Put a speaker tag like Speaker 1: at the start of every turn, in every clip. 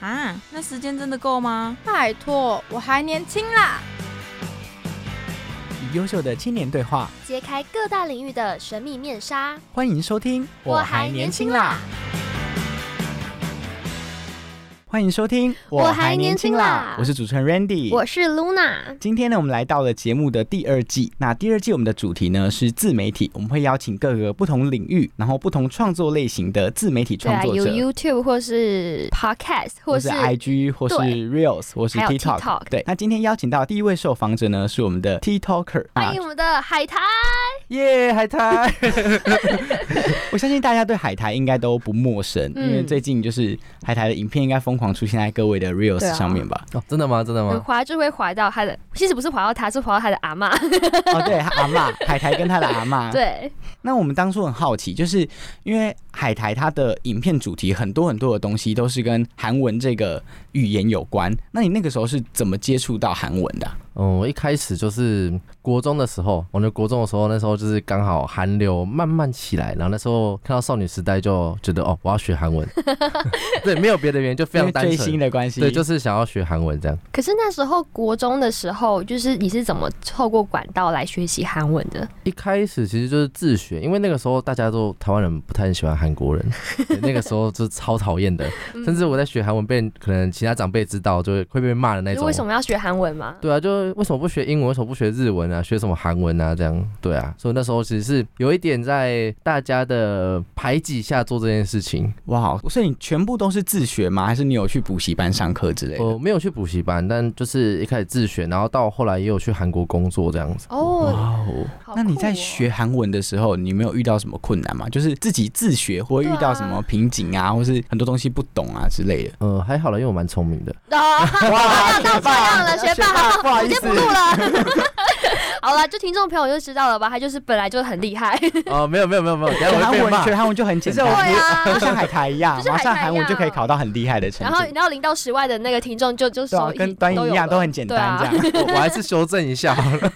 Speaker 1: 啊，那时间真的够吗？
Speaker 2: 拜托，我还年轻啦。
Speaker 3: 与优秀的青年对话，
Speaker 4: 揭开各大领域的神秘面纱。
Speaker 3: 欢迎收听。欢迎收听。
Speaker 4: 我还年轻啦
Speaker 3: 我是主持人 Randy。
Speaker 4: 我是 Luna，
Speaker 3: 今天呢，我们来到了节目的第二季。那第二季我们的主题呢是自媒体，我们会邀请各个不同领域，然后不同创作类型的自媒体创作者
Speaker 4: ，YouTube 或是 Podcast 或是
Speaker 3: IG，或是 Reels，或是 TikTok。
Speaker 4: TikTok
Speaker 3: 对，那今天邀请到第一位受访者呢是我们的 TikToker，
Speaker 4: 欢迎我们的海苔。
Speaker 3: 耶海苔！我相信大家对海苔应该都不陌生，
Speaker 4: 嗯
Speaker 3: 因为最近就是海苔的影片应该疯狂出现在各位的 Reels 上面吧？
Speaker 5: 哦，真的吗？真的吗？
Speaker 4: 滑就会滑到他的，其实不是滑到他，是滑到他的阿妈。
Speaker 3: 哦，对，他阿妈海苔跟他的阿妈。
Speaker 4: 对，
Speaker 3: 那我们当初很好奇，就是因为海苔它的影片主题很多很多的东西都是跟韩文这个语言有关。那你那个时候是怎么接触到韩文的啊、
Speaker 5: 嗯，我一开始就是国中的时候，我那国中的时候，那时候就是刚好韩流慢慢起来，然后那时候看到少女时代就觉得哦，我要学韩文。对，没有别的原因，就非常单
Speaker 3: 纯追星。的关系。
Speaker 5: 对，就是想要学韩文这样。
Speaker 4: 可是那时候国中的时候，就是你是怎么透过管道来学习韩文的？
Speaker 5: 一开始其实就是自学，因为那个时候大家都台湾人不太很喜欢韩国人，对那个时候就是超讨厌的，
Speaker 4: 嗯
Speaker 5: 甚至我在学韩文被可能其他长辈知道，就会会被骂的那种。
Speaker 4: 为什么要学韩文嘛？
Speaker 5: 对啊，就为什么不学英文？为什么不学日文啊？学什么韩文啊？这样对啊，所以那时候其实是有一点在大家的排挤下做这件事情。
Speaker 3: 哇，所以你全部都是自学吗？还是你有去补习班上课之类的？
Speaker 5: 我没有去补习班，但就是一开始自学，然后到后来也有去韩国工作这样子。
Speaker 4: 哦，
Speaker 3: 哇哦那你在学韩文的时候，你没有遇到什么困难吗？就是自己自学，或会遇到什么瓶颈啊，或是很多东西不懂啊之类的。
Speaker 5: 呃，还好了，因为我蛮聪明的。
Speaker 4: 到这样了，学霸，好
Speaker 3: 不好意思
Speaker 4: 直接不录了。好了，就听众朋友就知道了吧？他就是本来就很厉害，
Speaker 5: 哦，没有没有没有没有，
Speaker 3: 韩。文学韩文就很简单，就像海苔一样
Speaker 4: 就，像
Speaker 3: 马上
Speaker 4: 海苔一样
Speaker 3: 韩文就可以考到很厉害的程度。
Speaker 4: 然后然后零到十万的那个听众就就
Speaker 3: 对啊
Speaker 4: 手，
Speaker 3: 跟端一样都很简单，这样。
Speaker 5: 我我还是修正一下好了。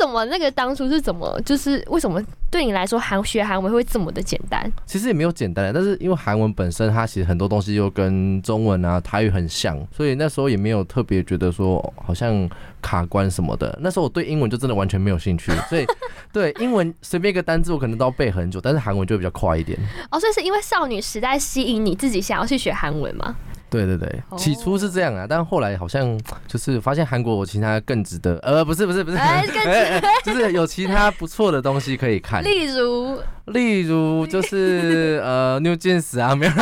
Speaker 4: 是怎么那个当初是怎么就是为什么对你来说韩学韩文会这么的简单？
Speaker 5: 其实也没有简单的，但是因为韩文本身它其实很多东西又跟中文啊、台语很像，所以那时候也没有特别觉得说哦好像卡关什么的。那时候我对英文就真的完全没有兴趣，所以 对英文随便一个单字我可能都要背很久，但是韩文就会比较快一点。
Speaker 4: 哦，所以是因为少女时代吸引你自己想要去学韩文吗？
Speaker 5: 对对对，
Speaker 4: 哦。
Speaker 5: 起初是这样啊，但后来好像 就是发现韩国有其他更值得，呃，不是不是不是，就是有其他不错的东西可以看，
Speaker 4: 例如，
Speaker 5: 例如就是呃 New Jeans 啊，没有。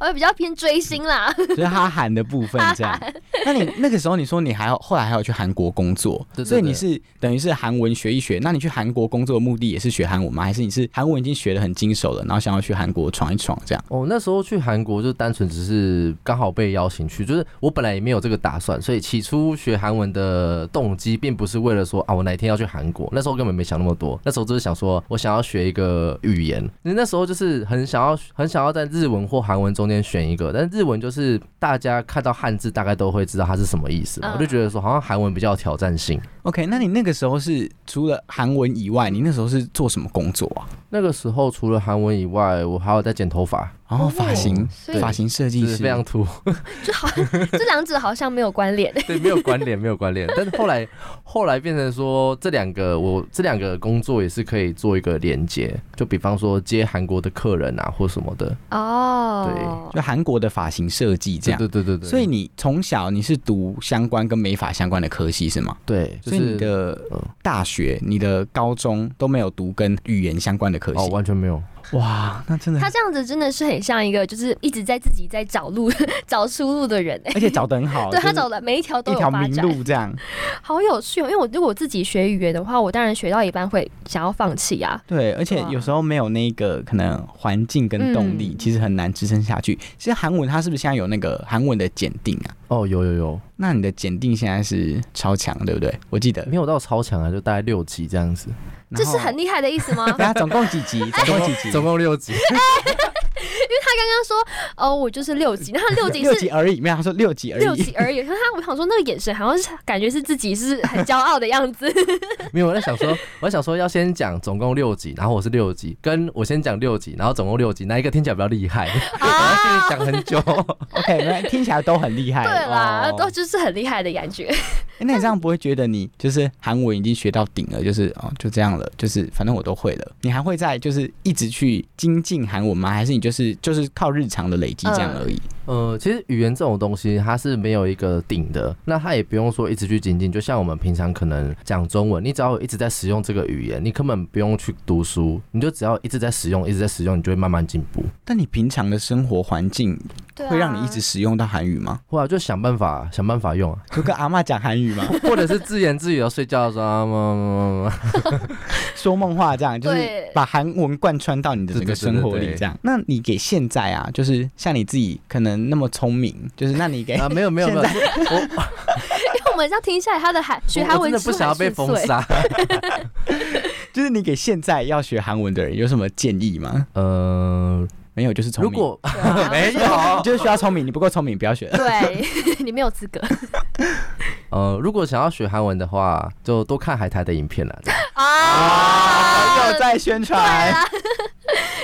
Speaker 4: 我比较偏追星啦。
Speaker 3: 就是哈韩的部分这样。那你那个时候你说你还要后来还要去韩国工作，
Speaker 5: 对对
Speaker 3: 所以你是等于是韩文学一学。那你去韩国工作的目的也是学韩文吗？还是你是韩文已经学的很精熟了，然后想要去韩国闯一闯这样？
Speaker 5: 哦，那时候去韩国就单纯只是刚好被邀请去，就是我本来也没有这个打算，所以起初学韩文的动机并不是为了说啊我哪一天要去韩国，那时候根本没想那么多，那时候只是想说我想要学一个语言，因为那时候就是很想要很想要在日文或韩文中间选一个，但日文就是大家看到汉字大概都会知道它是什么意思，
Speaker 4: 嗯
Speaker 5: 我就觉得说好像韩文比较有挑战性。
Speaker 3: OK，那你那个时候是除了韩文以外，你那时候是做什么工作啊？
Speaker 5: 那个时候除了韩文以外，我还有在剪头发，
Speaker 3: 然后发型发型设计师
Speaker 5: 就是非常土。
Speaker 4: 就好，这两者好像没有关联。
Speaker 5: 对，没有关联，没有关联。但是后来，后来变成说，这两个我这两个工作也是可以做一个连接，就比方说接韩国的客人啊，或什么的。
Speaker 4: 哦，对
Speaker 3: 就韩国的发型设计这样。
Speaker 5: 对对对对。
Speaker 3: 所以你从小你是读相关跟美发相关的科系是吗？
Speaker 5: 对，就
Speaker 3: 所以
Speaker 5: 是
Speaker 3: 你的
Speaker 5: 嗯
Speaker 3: 大学、你的高中都没有读跟语言相关的科系。
Speaker 5: 哦，完全没有。
Speaker 3: 哇，那真的
Speaker 4: 他，这样子真的是很像一个就是一直在自己在找路、找出路的人哎、
Speaker 3: 而且找的很好，
Speaker 4: 对他找的每一条都
Speaker 3: 一条
Speaker 4: 有发展，
Speaker 3: 明路这样。
Speaker 4: 好有趣哦。因为我如果我自己学语言的话，我当然学到一半会想要放弃啊。
Speaker 3: 对，而且有时候没有那个可能环境跟动力，
Speaker 4: 嗯
Speaker 3: 其实很难支撑下去。其实韩文它是不是现在有那个韩文的检定啊？
Speaker 5: 哦，有有有，
Speaker 3: 那你的检定现在是超强，对不对？我记得
Speaker 5: 没有到超强啊，就大概六级这样子，
Speaker 4: 这是很厉害的意思吗？
Speaker 3: 对啊，总共几集？总共几集？
Speaker 5: 总共六级。
Speaker 4: 他刚刚说哦，我就是六级，那他六级
Speaker 3: 六
Speaker 4: 是
Speaker 3: 集而已，没有他说六级而已。
Speaker 4: 六级而已。可是他，我想说那个眼神好像是感觉是自己是很骄傲的样子。
Speaker 5: 没有，我在想说，我在想说要先讲总共六级，然后我是六级，跟我先讲六级，然后总共六级，哪一个听起来比较厉害？我要心里想很久。
Speaker 3: OK，那听起来都很厉害。
Speaker 4: 对啦，
Speaker 3: 哦
Speaker 4: 都就是很厉害的感觉。
Speaker 3: 诶那你这样不会觉得你就是韩文已经学到顶了，就是哦就这样了，就是反正我都会了。你还会再就是一直去精进韩文吗？还是你就是就是靠日常的累积这样而已？
Speaker 5: 呃，其实语言这种东西，它是没有一个顶的，那它也不用说一直去精进。就像我们平常可能讲中文，你只要一直在使用这个语言，你根本不用去读书，你就只要一直在使用，一直在使用，你就会慢慢进步。
Speaker 3: 但你平常的生活环境会让你一直使用到韩语吗？
Speaker 5: 后来就想办法想办法用啊，
Speaker 3: 就跟阿妈讲韩语吗？
Speaker 5: 或者是自言自语的睡觉的时候
Speaker 3: 说梦话这样，就是把韩文贯穿到你的整个生活里这样。那你给现在啊，就是像你自己可能那么聪明，就是那你给
Speaker 5: 啊，没有没有没有，我
Speaker 4: 因为我们这样听下来，他的韩学韩文
Speaker 5: 真的不想要被封杀。
Speaker 3: 就是你给现在要学韩文的人有什么建议吗？
Speaker 5: 呃，
Speaker 3: 没有，就是聪明。
Speaker 5: 如果没
Speaker 3: 你
Speaker 5: 有，
Speaker 3: 就是需要聪明，你不够聪明，不要学。
Speaker 4: 对 你没有资格
Speaker 5: 呃，如果想要学韩文的话，就多看海苔的影片了。
Speaker 4: 啊
Speaker 3: 又在宣传。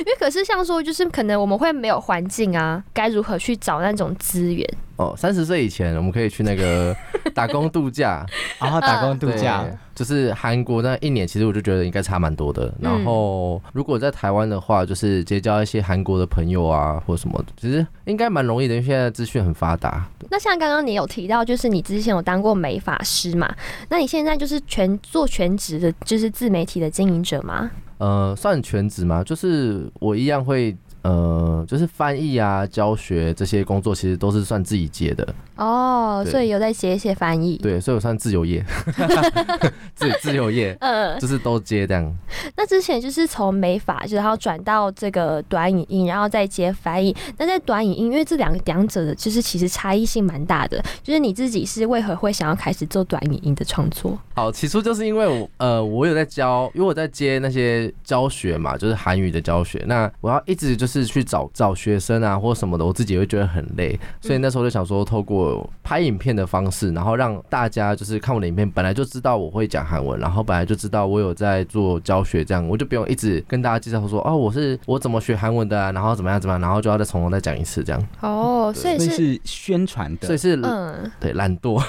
Speaker 4: 因为可是像说，就是可能我们会没有环境啊，该如何去找那种资源？
Speaker 5: 哦，三十岁以前我们可以去那个 打工度假，
Speaker 3: 然后打工度假，
Speaker 5: 就是韩国那一年，其实我就觉得应该差蛮多的。然后如果在台湾的话，就是结交一些韩国的朋友啊，或什么，其实应该蛮容易的，因为现在资讯很发达。
Speaker 4: 那像刚刚你有提到，就是你之前有当过美发师嘛？那你现在就是全做全职的，就是自媒体的经营者吗？
Speaker 5: 呃，算全职吗？就是我一样会。呃，就是翻译啊、教学这些工作，其实都是算自己接的，
Speaker 4: 哦，
Speaker 5: 对
Speaker 4: 所以有在写一些翻译。
Speaker 5: 对，所以我算自由业，自自由业，
Speaker 4: 嗯，
Speaker 5: 就是都接这样。
Speaker 4: 那之前就是从美法，就是然后转到这个短影音，然后再接翻译。那在短影音，因为这两个两者的，就是其实差异性蛮大的。就是你自己是为何会想要开始做短影音的创作？
Speaker 5: 好，起初就是因为我呃，我有在教，因为我在接那些教学嘛，就是韩语的教学。那我要一直就是去找找学生啊，或什么的，我自己也会觉得很累，所以那时候就想说，透过拍影片的方式，然后让大家就是看我的影片，本来就知道我会讲韩文，然后本来就知道我有在做教学，这样我就不用一直跟大家介绍说，哦，我是我怎么学韩文的、啊，然后怎么样怎么样，然后就要再从头再讲一次这样，
Speaker 4: 哦，所以是
Speaker 3: 所以是宣传的，
Speaker 5: 所以是、
Speaker 4: 嗯，
Speaker 5: 对懒惰，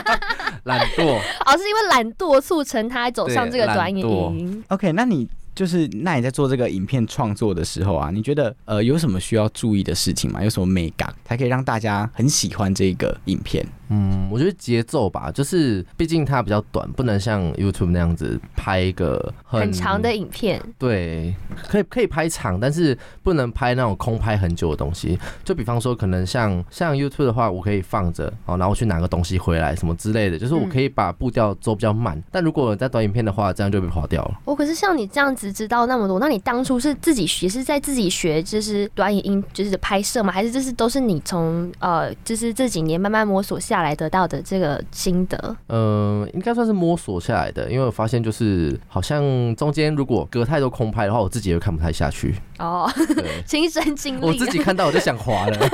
Speaker 5: 懒惰。
Speaker 4: 哦，是因为懒惰促成他走上这个
Speaker 5: 对
Speaker 4: 短影音。
Speaker 3: OK，那你就是那你在做这个影片创作的时候啊，你觉得呃有什么需要注意的事情吗？有什么美感才可以让大家很喜欢这个影片？
Speaker 5: 嗯，我觉得节奏吧，就是毕竟它比较短，不能像 YouTube 那样子拍一个很
Speaker 4: 很长的影片，
Speaker 5: 对，可以可以拍长，但是不能拍那种空拍很久的东西。就比方说，可能像像 YouTube 的话，我可以放着哦，然后去拿个东西回来什么之类的，就是我可以把步调走比较慢。但如果在短影片的话，这样就被跑掉了。
Speaker 4: 我，可是像你这样子知道那么多，那你当初是自己学，是在自己学，就是短影音就是拍摄吗？还是就是都是你从呃，就是这几年慢慢摸索下来得到的这个心得？
Speaker 5: 嗯、应该算是摸索下来的，因为我发现就是好像中间如果隔太多空拍的话，我自己也会看不太下去。
Speaker 4: 哦，亲身经历，
Speaker 5: 我自己看到我就想滑了。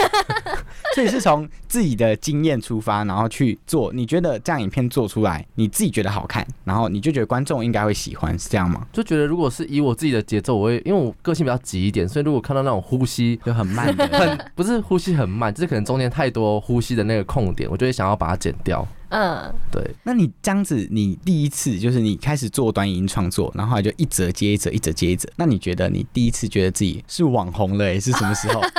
Speaker 3: 所以是从自己的经验出发，然后去做。你觉得这样影片做出来，你自己觉得好看，然后你就觉得观众应该会喜欢，是这样吗？
Speaker 5: 就觉得如果是以我自己的节奏，我会因为我个性比较急一点，所以如果看到那种呼吸
Speaker 3: 就很慢的，
Speaker 5: 很不是呼吸很慢，就是可能中间太多呼吸的那个空点，我就会想要把它剪掉。
Speaker 4: 嗯，
Speaker 5: 对，
Speaker 3: 那你这样子，你第一次就是你开始做短影音创作，然后就一折接一折，一折接一折。那你觉得你第一次觉得自己是网红了、欸，是什么时候？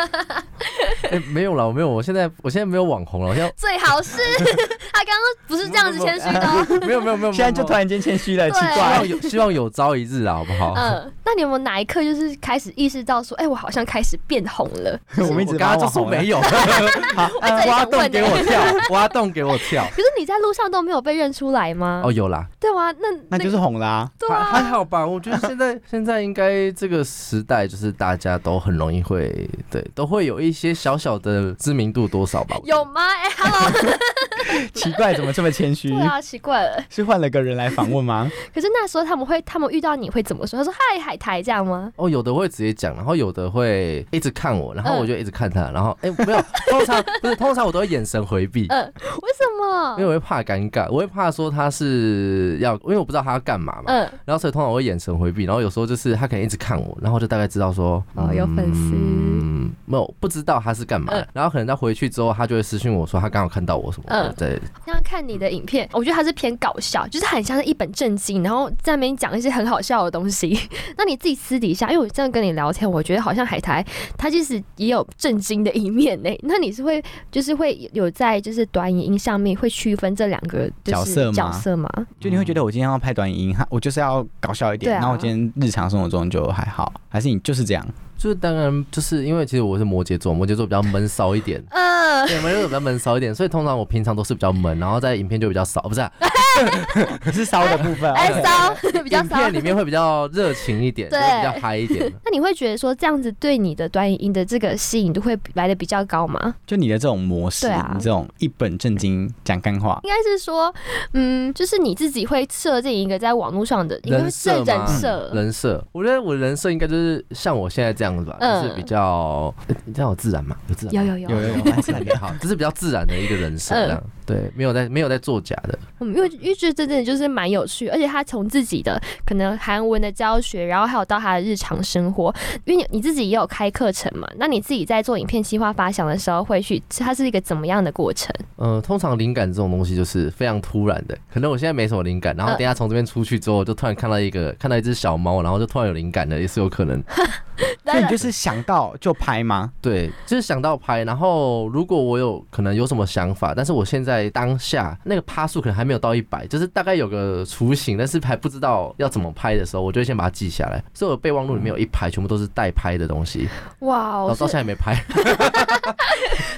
Speaker 5: 哎、没有了，我没有，我现在我现在没有网红了，我现在
Speaker 4: 最好是 他刚刚不是这样子谦虚的哦。
Speaker 5: 没有没有没有，
Speaker 3: 现在就突然间谦虚了，
Speaker 5: 希
Speaker 3: 怪
Speaker 5: 望。有希望有朝一日啊，好不好？
Speaker 4: 嗯，那你有没有哪一刻就是开始意识到说，哎、我好像开始变红了？
Speaker 3: 我们一直
Speaker 5: 我刚刚就说没有，
Speaker 3: 好，
Speaker 5: 挖洞给我跳，挖洞给我跳。
Speaker 4: 可是你在路上都没有被认出来吗？
Speaker 5: 哦，有啦，
Speaker 4: 对吗？那
Speaker 3: 那就是红啦、
Speaker 4: 对啊，
Speaker 5: 还还好吧？我觉得现在现在应该这个时代，就是大家都很容易会对，都会有一些小小的知名度多少吧？
Speaker 4: 有吗？哎、h e l l o
Speaker 3: 奇怪，怎么这么谦虚？
Speaker 4: 对啊，奇怪了。
Speaker 3: 是换了个人来访问吗？
Speaker 4: 可是那时候他们会，他们遇到你会怎么说？他说：“嗨，海苔，这样吗
Speaker 5: 哦，有的会直接讲，然后有的会一直看我，然后
Speaker 4: 嗯
Speaker 5: 我就一直看他，然后哎、没有，通常不是，通常我都会眼神回避？”，
Speaker 4: 嗯，为什么
Speaker 5: 因为？我会怕尴尬，我会怕说他是要，因为我不知道他要干嘛嘛，
Speaker 4: 嗯，
Speaker 5: 然后所以通常我会眼神回避，然后有时候就是他可能一直看我，然后就大概知道说，
Speaker 4: 哦有粉丝
Speaker 5: 嗯，没有不知道他是干嘛的，
Speaker 4: 嗯
Speaker 5: 然后可能他回去之后，他就会私信我说他刚好看到我什么的，
Speaker 4: 嗯
Speaker 5: 对，
Speaker 4: 那样看你的影片，我觉得他是偏搞笑，就是很像是一本正经，然后在那边讲一些很好笑的东西。那你自己私底下，因为我这样跟你聊天，我觉得好像海苔他其实也有震惊的一面呢。那你是会就是会有在就是短影音上面会区分这两个
Speaker 3: 角色吗
Speaker 4: 角色吗？
Speaker 3: 就你会觉得我今天要拍短影音，哈我就是要搞笑一点，然后我今天日常生活中就还好，还是你就是这样？
Speaker 5: 就是当然就是因为其实我是摩羯座，摩羯座比较闷骚一点。
Speaker 4: 嗯，
Speaker 5: 对，摩羯座比较闷骚一点，所以通常我平常都是比较闷，然后在影片就比较少，不是、啊，
Speaker 3: 是骚的部分。
Speaker 4: 哎骚 比较骚。
Speaker 5: 影片里面会比较热情一点，
Speaker 4: 对
Speaker 5: 会比较嗨一点。
Speaker 4: 那你会觉得说这样子对你的短影音的这个吸引度会来的比较高吗？
Speaker 3: 就你的这种模式，
Speaker 4: 对啊
Speaker 3: 你这种一本正经讲干话，
Speaker 4: 应该是说，嗯，就是你自己会设定一个在网络上的，应该会
Speaker 5: 人设
Speaker 4: 设
Speaker 5: 吗
Speaker 4: 人设，
Speaker 5: 人设，我觉得我人设应该就是像我现在这样子吧，
Speaker 4: 嗯
Speaker 5: 就是比较，呃你这样有自然嘛？有自然。
Speaker 4: 有有有
Speaker 3: 有有有
Speaker 5: 蛮自然的，好，这是比较自然的一个人设，这样、对，没有在没有在作假的，
Speaker 4: 嗯，因为因为觉得这真的就是蛮有趣，而且他从自己的可能韩文的教学，然后还有到他的日常生活，因为你你自己也有开课程嘛，那你自己在做影片计划发想的时候，会去它是一个怎么样的过程？
Speaker 5: 呃，通常灵感这种东西就是非常突然的，可能我现在没什么灵感，然后等一下从这边出去之后，就突然看到一个看到一只小猫，然后就突然有灵感了，也是有可能。
Speaker 3: 所以你就是想到就拍吗？
Speaker 5: 对，就是想到拍，然后如果我有可能有什么想法，但是我现在当下那个趴数可能还没有到一百，就是大概有个雏形，但是还不知道要怎么拍的时候，我就会先把它记下来。所以我备忘录里面有一排全部都是待拍的东西，
Speaker 4: 哇哦，
Speaker 5: 到现在也没拍。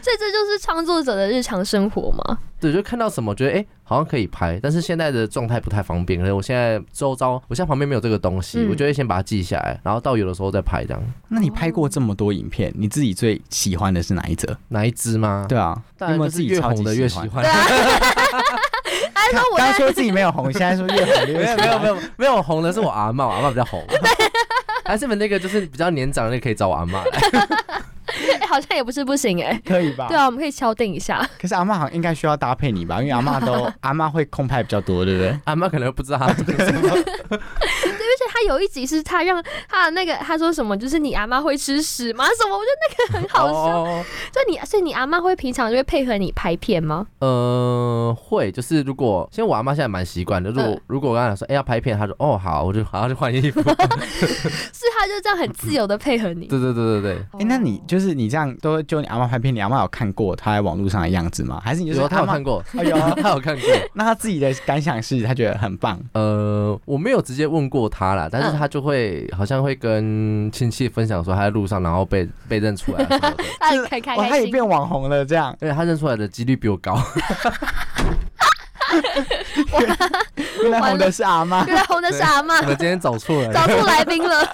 Speaker 4: 所以这就是创作者的日常生活嘛。
Speaker 5: 对，就看到什么觉得哎、诶好像可以拍，但是现在的状态不太方便，可能我现在周遭，我现在旁边没有这个东西，
Speaker 4: 嗯
Speaker 5: 我就会先把它记下来，然后到有的时候再拍这样。
Speaker 3: 那你拍过这么多影片，你自己最喜欢的是哪一则？
Speaker 5: 哪一支吗？
Speaker 3: 对啊，
Speaker 5: 当然
Speaker 3: 有没有
Speaker 5: 就是越
Speaker 3: 自己超级
Speaker 5: 红的越
Speaker 3: 喜欢？刚刚说自己没有红，现在说越红越
Speaker 5: 没有没有没有没有红的是我阿嬷，我阿嬷比较红。还是你们那个就是比较年长的，那个可以找我阿妈来。
Speaker 4: 哎好像也不是不行哎、
Speaker 3: 可以吧？
Speaker 4: 对啊，我们可以敲定一下。
Speaker 3: 可是阿妈好像应该需要搭配你吧，因为阿妈都 阿妈会空拍比较多，对不对？
Speaker 5: 阿妈可能不知道他做什么。
Speaker 4: 而且他有一集是他让他的那个他说什么，就是你阿妈会吃屎吗？什么？我觉得那个很好笑。
Speaker 5: 哦
Speaker 4: 所以你所以你阿妈会平常就会配合你拍片吗？
Speaker 5: 呃，会，就是如果，其实我阿妈现在蛮习惯的。如果、
Speaker 4: 嗯
Speaker 5: 如果我刚才说，哎、要拍片，她说，哦，好，我就好，就换衣服。对
Speaker 4: 是他就这样很自由的配合你。
Speaker 5: 对对对对，
Speaker 4: 对
Speaker 3: 哎、那你就是你这样都就你阿妈拍片，你阿妈有看过他在网络上的样子吗？还是你就是
Speaker 5: 有 她有看过，
Speaker 3: 哎呦，
Speaker 5: 他有看过。
Speaker 3: 那他自己的感想是他觉得很棒，
Speaker 5: 呃，我没有直接问过他啦，但是他就会好像会跟亲戚分享说他在路上，然后被被认出来 什么的，
Speaker 4: 他。
Speaker 3: 也变网红了，这样
Speaker 5: 因为她认出来的几率比我高。
Speaker 3: 原来红的是阿妈。
Speaker 4: 原来红的是阿妈
Speaker 5: 我，们今天找错了。
Speaker 4: 找错来宾了。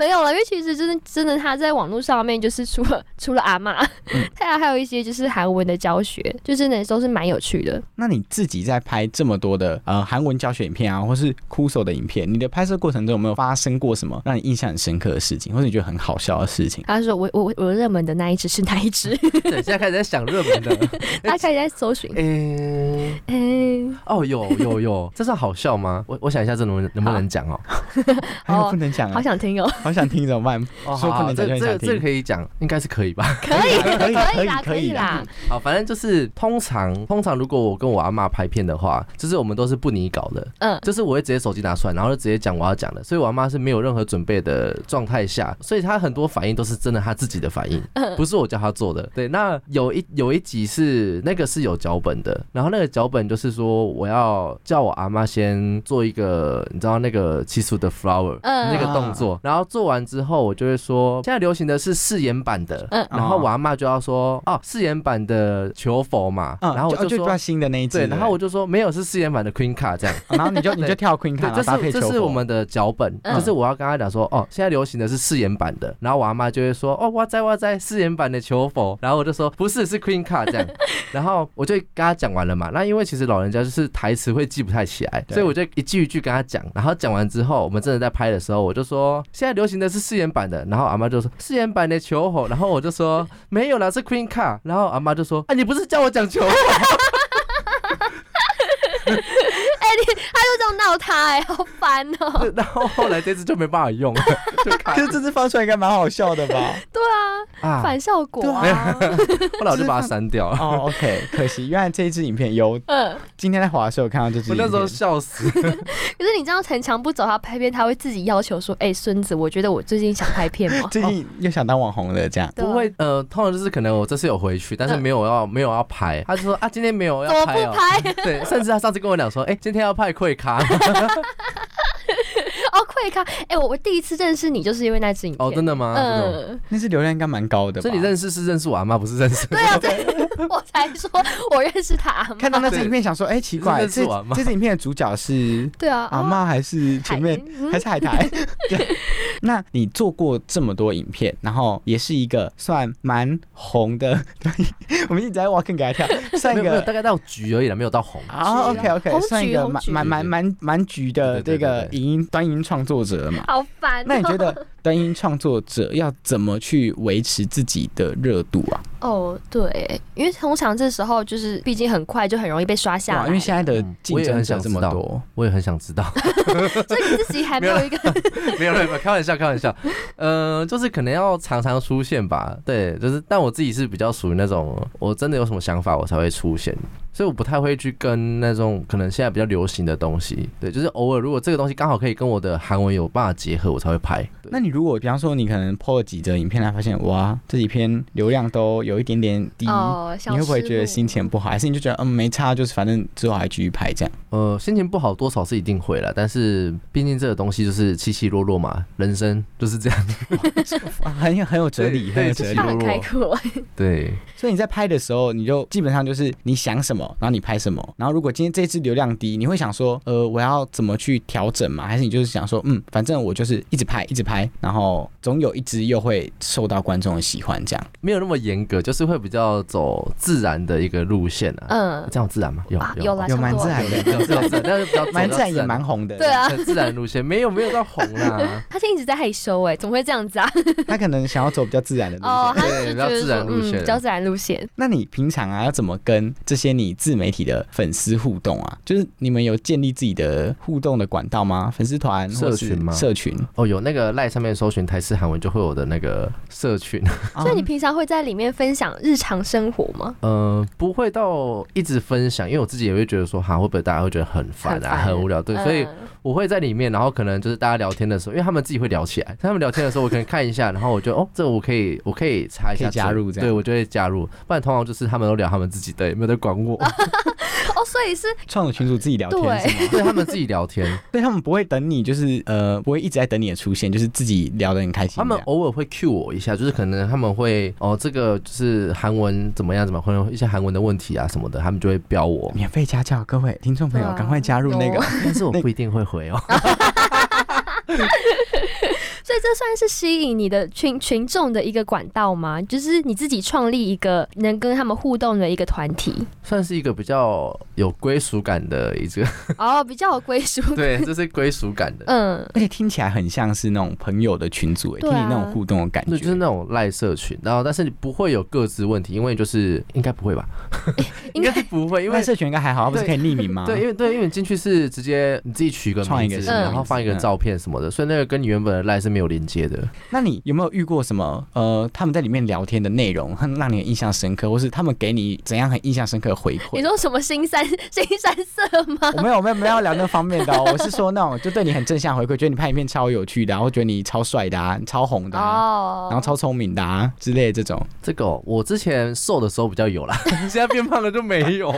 Speaker 4: 没有了，因为其实真的真的他在网络上面就是除了 除了阿妈，他还有一些就是韩文的教学，就真的都是蛮有趣的。
Speaker 3: 那你自己在拍这么多的呃韩文教学影片啊，或是酷手的影片，你的拍摄过程中有没有发生过什么让你印象很深刻的事情，或者你觉得很好笑的事情？
Speaker 4: 他说我我我热门的那一只是哪一只？
Speaker 5: 等，现在开始在想热门的。
Speaker 4: 他开始在搜寻。
Speaker 5: 诶、
Speaker 4: 哎，
Speaker 5: 哦，有有有，这是好笑吗？我我想一下，这能不能能不能讲哦？
Speaker 3: 还有不能讲啊，
Speaker 4: 好想听哦。
Speaker 3: 好好想听怎么办？
Speaker 5: 哦
Speaker 3: 说不能讲就很想
Speaker 5: 这这这个。可以讲，应该是可以吧？
Speaker 4: 可以，
Speaker 3: 可以可以
Speaker 4: 啦，
Speaker 3: 可以啦
Speaker 4: 以啦。
Speaker 5: 好，反正就是通常通常如果我跟我阿妈拍片的话，就是我们都是不拟稿的，
Speaker 4: 嗯，
Speaker 5: 就是我会直接手机拿出来，然后就直接讲我要讲的，所以我阿妈是没有任何准备的状态下，所以她很多反应都是真的她自己的反应，不是我叫她做的。对，那有一有一集是那个是有脚本的，然后那个脚本就是说我要叫我阿妈先做一个，你知道那个七速的 flower。
Speaker 4: 嗯
Speaker 5: 那个动作，然后做完之后，我就会说，现在流行的是誓言版的，
Speaker 4: 嗯。
Speaker 5: 然后我阿妈就要说，哦，誓言版的求佛嘛，
Speaker 3: 嗯，
Speaker 5: 然后我就说
Speaker 3: 就就抓，新的那一只，
Speaker 5: 对，然后我就说没有是誓言版的 Queen 卡这样，
Speaker 3: 哦然后你就 你就跳 Queen 卡，
Speaker 5: 对，这是这是我们的脚本，
Speaker 4: 嗯。
Speaker 5: 就是我要跟他讲说，哦，现在流行的是誓言版的，然后我阿妈就会说，哦，哇塞哇塞，誓言版的求佛，然后我就说不是是 Queen 卡这样，然后我就跟他讲完了嘛，那因为其实老人家就是台词会记不太起来，所以我就一句一句跟他讲，然后讲完之后，我们真的在拍的时候，我就说现在流行的是誓言版的，然后阿妈就说誓言版的求佛，然后我就说 没有啦，是 Queen Car，，然后阿妈就说，啊，你不是叫我讲求 佛。
Speaker 4: 他就这样闹他，哎，好烦哦。
Speaker 5: 然后后来这次就没办法用了，就
Speaker 3: 是这次放出来应该蛮好笑的吧？
Speaker 4: 对啊，
Speaker 5: 啊
Speaker 4: 反效果啊。
Speaker 5: 后来我就把它删掉了。
Speaker 3: 哦，OK，可惜，原来这一支影片有
Speaker 4: 嗯，
Speaker 3: 今天在滑的时候看到这支
Speaker 5: 我
Speaker 3: 影片，
Speaker 5: 那时候笑死，
Speaker 4: 可是你这样陈强不走，他拍片他会自己要求说：“哎，孙子，我觉得我最近想拍片嘛。
Speaker 3: 最近又想当网红了，这样
Speaker 5: 不会，呃，通常就是可能我这次有回去，但是没有要没有要拍，他就说啊，今天没有
Speaker 4: 怎么不
Speaker 5: 要拍哦。
Speaker 4: 拍？
Speaker 5: 对，甚至他上次跟我讲说，哎，今天要派会卡。
Speaker 4: 哦，快看！哎，我我第一次认识你就是因为那支影片。
Speaker 5: 哦，真的吗？真的吗
Speaker 4: 嗯，
Speaker 3: 那支流量应该蛮高的吧。
Speaker 5: 所以你认识是认识我阿妈，不是认识
Speaker 4: 对啊，对，我才说我认识他。
Speaker 3: 看到那支影片想说，哎，奇怪，这这支影片的主角是
Speaker 4: 对啊，
Speaker 3: 阿妈还是前面还是海苔？对那你做过这么多影片，然后也是一个算蛮红的，我们一直在挖坑给他跳，算一个
Speaker 5: 大概到橘而已了，没有到红。
Speaker 3: 啊，OK OK，算一个蛮蛮蛮蛮蛮橘的这个
Speaker 5: 对
Speaker 3: 影音端音创作者了嘛。
Speaker 4: 好烦哦。
Speaker 3: 那你觉得单音创作者要怎么去维持自己的热度啊？
Speaker 4: 哦，对，因为通常这时候就是，毕竟很快就很容易被刷下
Speaker 3: 哇，
Speaker 4: 来，
Speaker 3: 因为现在的
Speaker 5: 嗯
Speaker 3: 竞争者这么多，
Speaker 5: 我也很想知道，
Speaker 4: 所以你自己还没有一个
Speaker 5: 没有没有没有，开玩笑开玩笑，呃，就是可能要常常出现吧，对，就是但我自己是比较属于那种，我真的有什么想法我才会出现，所以我不太会去跟那种可能现在比较流行的东西，对，就是偶尔如果这个东西刚好可以跟我的韩文有办法结合，我才会拍。
Speaker 3: 那你如果比方说你可能 PO 了几则影片，才发现哇这几篇流量都有一点点低，
Speaker 4: 哦，
Speaker 3: 你会不会觉得心情不好？还是你就觉得嗯没差，就是反正之后还继续拍这样？
Speaker 5: 呃，心情不好多少是一定会了，但是毕竟这个东西就是起起落落嘛，人生就是这样。
Speaker 3: 哇 很有很有哲理，很有哲理。
Speaker 4: 很开阔？
Speaker 5: 对，
Speaker 3: 所以你在拍的时候，你就基本上就是你想什么，然后你拍什么。然后如果今天这支流量低，你会想说，呃，我要怎么去调整嘛？还是你就是想说，嗯，反正我就是一直拍，一直拍，然后总有一支又会受到观众的喜欢，这样。
Speaker 5: 没有那么严格，就是会比较走自然的一个路线啊。
Speaker 4: 嗯，
Speaker 5: 这样自然吗？有
Speaker 4: 啊有啦
Speaker 3: 有蛮自然的，
Speaker 5: 有自然自然，但是比较
Speaker 3: 蛮自然也蛮红的。
Speaker 4: 对啊，
Speaker 5: 很自然路线，没有没有到红啦。
Speaker 4: 他现在一直在害羞，哎，怎么会这样子啊？
Speaker 3: 他可能想要走比较自然的路线。
Speaker 4: 哦，他
Speaker 5: 对比较自然路线
Speaker 4: 嗯，比较自然路线。
Speaker 3: 那你平常啊要怎么跟这些你自媒体的粉丝互动啊？就是你们有建立自己的互动的管道吗？粉丝团、
Speaker 5: 社群吗
Speaker 3: 社群，
Speaker 5: 哦，有那个赖上面搜寻台式韩文，就会有的那个社群。
Speaker 4: 所以你
Speaker 3: 啊
Speaker 4: 平常会在里面分享日常生活吗？
Speaker 5: 呃，不会到一直分享，因为我自己也会觉得说，哈，会不会大家会觉得很烦啊，
Speaker 4: 很
Speaker 5: 很无聊？对，所以
Speaker 4: 嗯
Speaker 5: 我会在里面，然后可能就是大家聊天的时候，因为他们自己会聊起来，他们聊天的时候，我可能看一下，然后我就哦，这个我可以，我可以插一下
Speaker 3: 可以加入这样
Speaker 5: 对我就会加入，不然通常就是他们都聊他们自己的，也没有在管我，
Speaker 4: 哦，所以是
Speaker 3: 创作群主自己聊天
Speaker 4: 对
Speaker 3: 是吗？
Speaker 5: 对他们自己聊天，
Speaker 3: 对他们不会等你，就是呃，不会一直在等你的出现，就是自己聊得很开心
Speaker 5: 他。们偶尔会 cue 我一下，就是可能他们会哦，这个就是韩文怎么样怎么样，可能有一些韩文的问题啊什么的，他们就会标我，
Speaker 3: 免费家教，各位听众朋友，赶快加入那个。
Speaker 5: 但是我不一定会回哦。
Speaker 4: 所以这算是吸引你的群群众的一个管道吗？就是你自己创立一个能跟他们互动的一个团体
Speaker 5: 算是一个比较有归属感的一个，
Speaker 4: 哦，比较有归属感。
Speaker 5: 对，这是归属感的。
Speaker 4: 嗯，
Speaker 3: 而且听起来很像是那种朋友的群组，哎，听你那种互动的感
Speaker 5: 对，就是。那种赖社群，然后但是你不会有各自问题，因为就是应该不会吧？应该是不会，因为
Speaker 3: 因为社群应该还好，它不是可以匿名吗？
Speaker 5: 对，因为对，因为你进去是直接你自己取一个
Speaker 3: 创一个
Speaker 5: 名字，然后放一个照片什么的，所以那个跟你原本的赖是没有连接的。
Speaker 3: 那你有没有遇过什么呃，他们在里面聊天的内容很 让你很印象深刻，或是他们给你怎样很印象深刻的回馈？
Speaker 4: 你说什么新三新三色吗？
Speaker 3: 我没有，我没有没有聊那方面的、哦，我是说那种就对你很正向回馈，觉得你拍影片超有趣的、啊，或觉得你超帅的啊，你超红的啊，
Speaker 4: 哦，
Speaker 3: 然后超聪明的啊之类的这种，
Speaker 5: 这个哦、我之前瘦的时候比较有啦，现在变胖了就没有。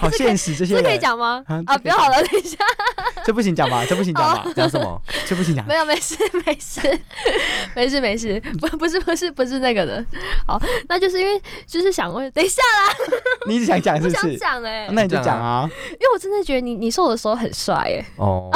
Speaker 3: 好现实这些
Speaker 4: 这。可以讲吗？
Speaker 3: 啊
Speaker 4: 啊，不要好了，等一下，
Speaker 3: 这不行讲吧？这不行讲吧？
Speaker 5: 讲什么？
Speaker 3: 这不行讲
Speaker 4: 没。有，没事，没事，没事，没事，不，不是，不是，不是那个的。好，那就是因为就是想问，等一下啦，
Speaker 3: 你一直想讲是
Speaker 4: 不
Speaker 3: 是？
Speaker 4: 讲哎、
Speaker 3: 那你就讲啊。
Speaker 4: 因为我真的觉得你你瘦的时候很帅哎、
Speaker 5: 哦，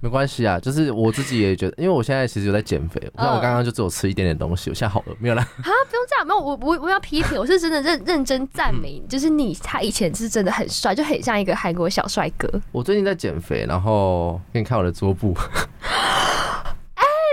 Speaker 5: 没关系啊，就是我自己也觉得，因为我现在其实有在减肥，那我刚刚就只有吃一点点东西，我现在好了，没有啦。
Speaker 4: 啊，不用这样，没有，我我我要批评，我是真的认认真赞美你，就是你他以前是真的很帅，就很像一个韩国小帅哥。
Speaker 5: 我最近在减肥，然后给你看我的桌布。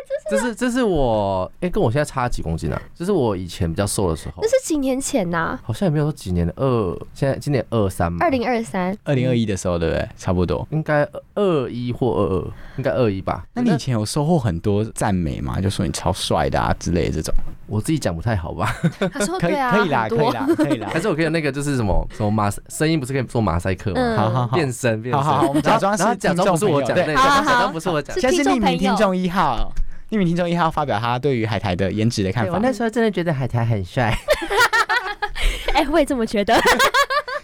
Speaker 5: 哎，这是这是我哎、跟我现在差几公斤啊？这是我以前比较瘦的时候
Speaker 4: 那，是几年前呐、
Speaker 5: 好像也没有说几年的二，现在今年二三嘛，
Speaker 4: 二零二三。
Speaker 3: 二零二一的时候，对不对？差不多。
Speaker 5: 应该二一或二二，应该二一吧。
Speaker 3: 那你以前有收获很多赞美吗？就说你超帅的啊之类的这种，
Speaker 5: 我自己讲不太好吧？
Speaker 4: 他说
Speaker 3: 可以
Speaker 4: 对啊，
Speaker 3: 可以啦，可以啦，可以啦
Speaker 5: 还。是我可以那个就是什么什么马声音不是可以做马赛克吗？
Speaker 4: 嗯
Speaker 3: 好好好，
Speaker 5: 变声变声，
Speaker 3: 好好好我们假装是
Speaker 5: 假装不是我讲，对，
Speaker 3: 听众朋友
Speaker 4: 好好好
Speaker 5: 假装不是我讲
Speaker 4: 是。
Speaker 3: 现在是匿名
Speaker 4: 听众
Speaker 3: 一号，匿名听众一号发表他对于海苔的颜值的看法。
Speaker 5: 我那时候真的觉得海苔很帅，
Speaker 4: 哎、我也这么觉得。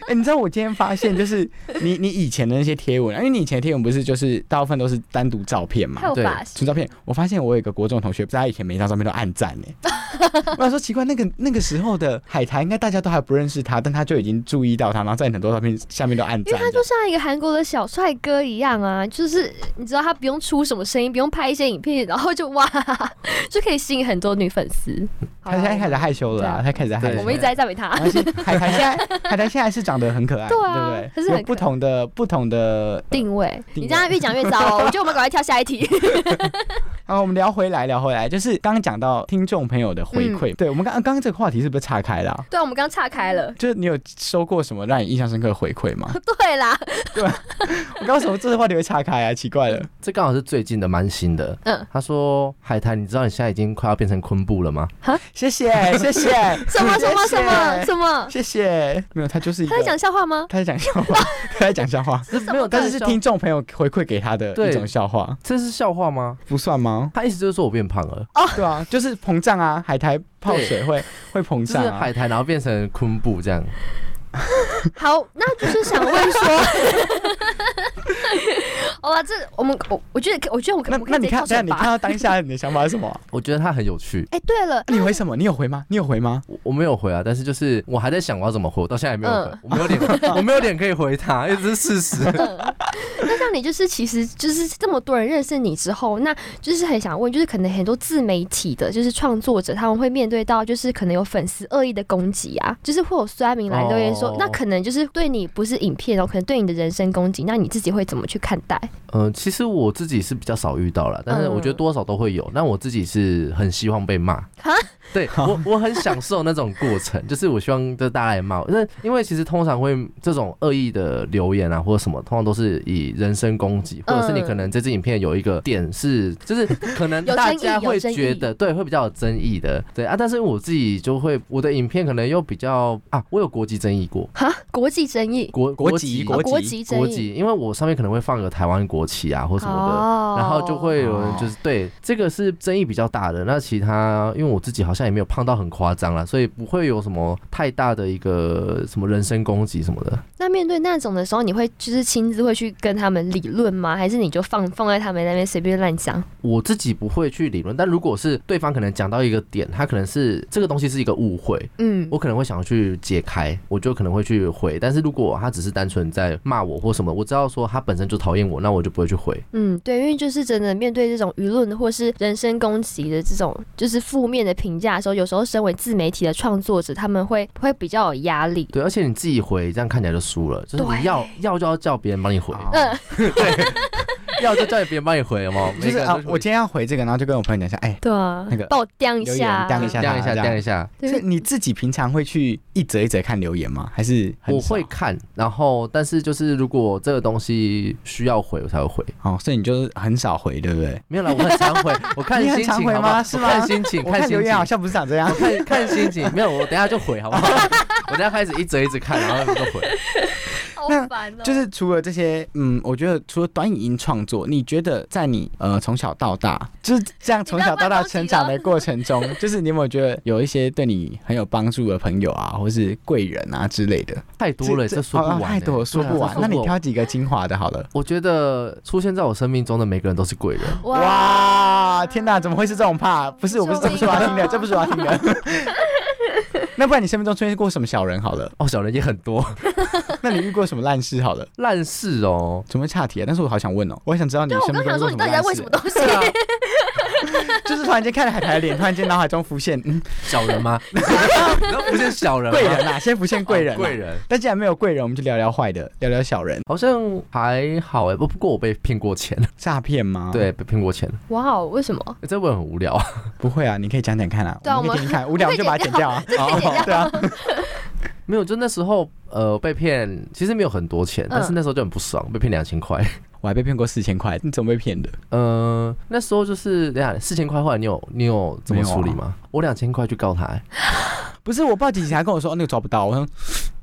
Speaker 3: 哎、你知道我今天发现，就是你 你以前的那些贴文，因为你以前贴文不是就是大部分都是单独照片嘛
Speaker 5: 对
Speaker 3: 纯照片。我发现我有一个国中同学，他以前每一张照片都暗赞呢。我想说奇怪，那个那个时候的海苔，应该大家都还不认识他，但他就已经注意到他，然后在很多照片下面都暗赞
Speaker 4: 因为他就像一个韩国的小帅哥一样啊，就是你知道他不用出什么声音，不用拍一些影片，然后就哇，就可以吸引很多女粉丝。
Speaker 3: 他现在开始害羞了啊，他开始害羞。
Speaker 4: 我们一直在赞美他
Speaker 3: 而。且海苔现在海苔现在是长得很可爱，
Speaker 4: 对啊
Speaker 3: 对不对？
Speaker 4: 可是
Speaker 3: 有不同的不同的
Speaker 4: 定位，
Speaker 3: 定位
Speaker 4: 你这样越讲越糟哦。我觉得我们赶快跳下一题。
Speaker 3: 好，我们聊回来，聊回来，就是刚刚讲到听众朋友的回
Speaker 4: 嗯
Speaker 3: 馈，对我们刚刚刚这个话题是不是岔开了啊、
Speaker 4: 对，我们刚岔开了。
Speaker 3: 就是你有收过什么让你印象深刻的回馈吗？
Speaker 4: 对啦，对
Speaker 3: 我刚为什么这个话题会岔开啊？奇怪了，
Speaker 5: 这刚好是最近的，蛮新的。
Speaker 4: 嗯，
Speaker 5: 他说：“海苔，你知道你现在已经快要变成昆布了吗
Speaker 3: 谢谢 谢谢，
Speaker 4: 什么什么什么什么？
Speaker 3: 谢谢，没有，他就是一个
Speaker 4: 他在讲笑话吗？
Speaker 3: 他在讲笑话，他在讲笑话，？”
Speaker 5: 没有，
Speaker 3: 但是是听众朋友回馈给他的
Speaker 5: 对
Speaker 3: 一种笑话，
Speaker 5: 这是笑话吗？
Speaker 3: 不算吗？
Speaker 5: 他意思就是说我变胖了，
Speaker 3: 对啊，就是膨胀啊，海苔泡水会会膨
Speaker 5: 就是
Speaker 3: 胀啊
Speaker 5: 海。苔，然后变成昆布这样。
Speaker 4: 好，那就是想问说，好吧，这我们我我觉得我觉得我可
Speaker 3: 那那你看，等一下
Speaker 4: 跳惩罚。
Speaker 3: 你看到当下你的想法是什么啊？
Speaker 5: 我觉得他很有趣。
Speaker 4: 哎，对了，
Speaker 3: 你回什么？你有回吗？你有回吗？
Speaker 5: 我我没有回啊，但是就是我还在想我要怎么回，我到现在也没有回
Speaker 4: 嗯，
Speaker 5: 我没有脸，我没有脸可以回他，因为这是事实。
Speaker 4: 那像你就是其实就是这么多人认识你之后，那就是很想问，就是可能很多自媒体的，就是创作者，他们会面对到就是可能有粉丝恶意的攻击啊，就是会有酸民来留言说，
Speaker 5: 哦
Speaker 4: 那可能就是对你不是影片哦，可能对你的人身攻击，那你自己会怎么去看待？
Speaker 5: 嗯，其实我自己是比较少遇到了，但是我觉得多少都会有。那我自己是很希望被骂
Speaker 4: 哈，
Speaker 5: 对我我很享受那种过程，就是我希望就大家来骂我，那因为其实通常会这种恶意的留言啊或者什么，通常都是以人身攻击，或者是你可能这支影片有一个点是，就是可能大家会觉得对会比较有争议的，对啊，但是我自己就会我的影片可能又比较啊，我有国籍争议过，
Speaker 4: 哈，国际争议，
Speaker 5: 国
Speaker 3: 国籍
Speaker 4: 哦
Speaker 3: 国
Speaker 4: 国籍争议，
Speaker 5: 国籍，因为我上面可能会放个台湾国旗啊或什么的。
Speaker 4: 哦
Speaker 5: 然后就会有人就是对这个是争议比较大的，那其他因为我自己好像也没有胖到很夸张啦，所以不会有什么太大的一个什么人身攻击什么的。
Speaker 4: 那面对那种的时候，你会就是亲自会去跟他们理论吗？还是你就放放在他们那边随便乱讲？
Speaker 5: 我自己不会去理论，但如果是对方可能讲到一个点，他可能是这个东西是一个误会，
Speaker 4: 嗯，
Speaker 5: 我可能会想要去解开，我就可能会去回。但是如果他只是单纯在骂我或什么，我知道说他本身就讨厌我，那我就不会去回。
Speaker 4: 嗯，对，因为就是真的面对这种舆论或是人身攻击的这种就是负面的评价的时候，有时候身为自媒体的创作者，他们会会比较有压力。
Speaker 5: 对，而且你自己回，这样看起来就输了，就是你要要就要叫别人帮你回。
Speaker 3: 哦
Speaker 4: 嗯，
Speaker 5: 要就叫别人帮你回，有吗？
Speaker 3: 就是啊，我今天要回这个，然后就跟我朋友讲一下，哎，
Speaker 4: 对啊，
Speaker 3: 那个
Speaker 4: 帮我掂一
Speaker 3: 留
Speaker 4: 下，
Speaker 3: 言掂一下
Speaker 5: 晾一下，
Speaker 3: 这样
Speaker 5: 晾一下。
Speaker 4: 对
Speaker 3: 是你自己平常会去一则一则看留言吗？还是
Speaker 5: 我会看，然后但是就是如果这个东西需要回，我才会回。
Speaker 3: 哦，所以你就是很少回，对不对？
Speaker 5: 没有啦，我很常回，我看心情
Speaker 3: 常回吗是吗
Speaker 5: 看心情，
Speaker 3: 看
Speaker 5: 心情
Speaker 3: 留言好。像不是长这样。
Speaker 5: 看看心情，没有，我等一下就回，好不好？我等下开始一折一则看，然后就回。
Speaker 4: 好
Speaker 3: 那
Speaker 4: 烦哦。
Speaker 3: 就是除了这些，嗯，我觉得除了短影音创作，你觉得在你呃从小到大，就是这样从小到大成长的过程中，就是你有没有觉得有一些对你很有帮助的朋友啊，或是贵人啊之类的？
Speaker 5: 太多了，这说不完
Speaker 3: 太多了，说不完。
Speaker 5: 啊
Speaker 3: 那你挑几个精华的好了。
Speaker 5: 我觉得出现在我生命中的每个人都是贵人。
Speaker 3: 哇，天哪，怎么会是这种怕？不是，我不是，这不是我要听的，这不是我要听的。那不然你生命中出现过什么小人好了？
Speaker 5: 哦，小人也很多，
Speaker 3: 那你遇过什么烂事好了？
Speaker 5: 烂事哦。
Speaker 3: 怎么会岔题啊？但是我好想问哦，我很想知道你生命中
Speaker 4: 刚想说你到底在问什么东西？
Speaker 3: 就是突然间看了海苔的脸，突然间脑海中浮现，嗯，
Speaker 5: 小人吗？然后不是小人吗
Speaker 3: 贵人啊，先浮现贵人、
Speaker 5: 哦贵。人
Speaker 3: 但既然没有贵人，我们就聊聊坏的，聊聊小人，
Speaker 5: 好像还好哎，不不过我被骗过钱，
Speaker 3: 诈骗吗？
Speaker 5: 对，，被骗过钱，
Speaker 4: 哇哦，为什么？
Speaker 5: 欸这问很无聊啊。
Speaker 3: 不会啊，你可以讲讲看啊，
Speaker 4: 对啊
Speaker 3: 我们可以听听看，无聊就把它剪掉啊，哦对啊，
Speaker 5: 没有，就那时候呃被骗，其实没有很多钱，但是那时候就很不爽，被骗两千块。
Speaker 3: 我还被骗过四千块，你怎么被骗的？
Speaker 5: 呃，那时候就是等一下四千块，后来你有你有怎么处理吗？我两千块去告他、欸
Speaker 3: 不是，我报警察跟我说、哦那个抓不到，我说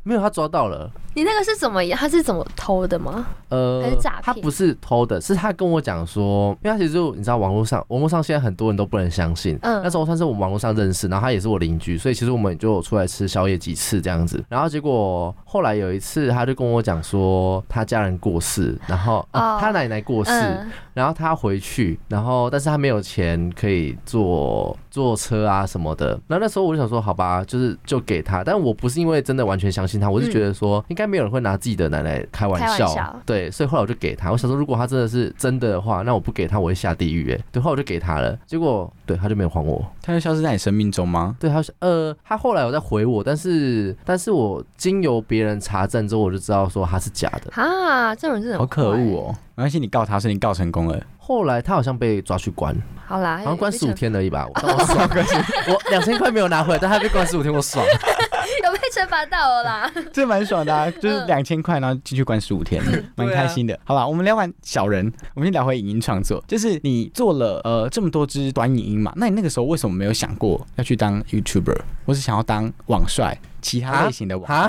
Speaker 5: 没有，他抓到了。
Speaker 4: 你那个是怎么？他是怎么偷的吗？
Speaker 5: 呃
Speaker 4: 还是诈骗
Speaker 5: 他不是偷的，是他跟我讲说，因为他其实就你知道网络上，网络上现在很多人都不能相信。
Speaker 4: 嗯
Speaker 5: 那时候算是我们网络上认识，然后他也是我邻居，所以其实我们就有出来吃宵夜几次这样子。然后结果后来有一次，他就跟我讲说他家人过世，然后、啊
Speaker 4: 哦
Speaker 5: 他奶奶过世，
Speaker 4: 嗯，
Speaker 5: 然后他回去，然后但是他没有钱可以坐坐车啊什么的。然后那时候我就想说，好吧，就是就给他。但我不是因为真的完全相信他，我是觉得说应该没有人会拿自己的奶奶开玩笑。
Speaker 4: 玩笑
Speaker 5: 对，所以后来我就给他。我想说，如果他真的是真的的话，那我不给他，我会下地狱。哎，对，后来我就给他了。结果对他就没有还我。
Speaker 3: 他就消失在你生命中吗？
Speaker 5: 对，他是呃，他后来有在回我，但是但是我经由别人查证之后，我就知道说他是假的。
Speaker 4: 哈，这种人真的
Speaker 3: 好可恶！哦！没关系，你告他，是你告成功了。
Speaker 5: 后来他好像被抓去关，
Speaker 4: 好啦，
Speaker 5: 好像关十五天而已吧。我但我爽，我两千块没有拿回来，但他被关十五天，我爽。
Speaker 4: 有被惩罚到了啦。
Speaker 3: 这蛮爽的、啊，就是两千块，然后进去关十五天，蛮开心的。好吧，我们聊完小人，我们先聊回影音创作。就是你做了呃这么多支短影音嘛，那你那个时候为什么没有想过要去当 YouTuber，或是想要当网帅，其他类型的网？
Speaker 5: 啊，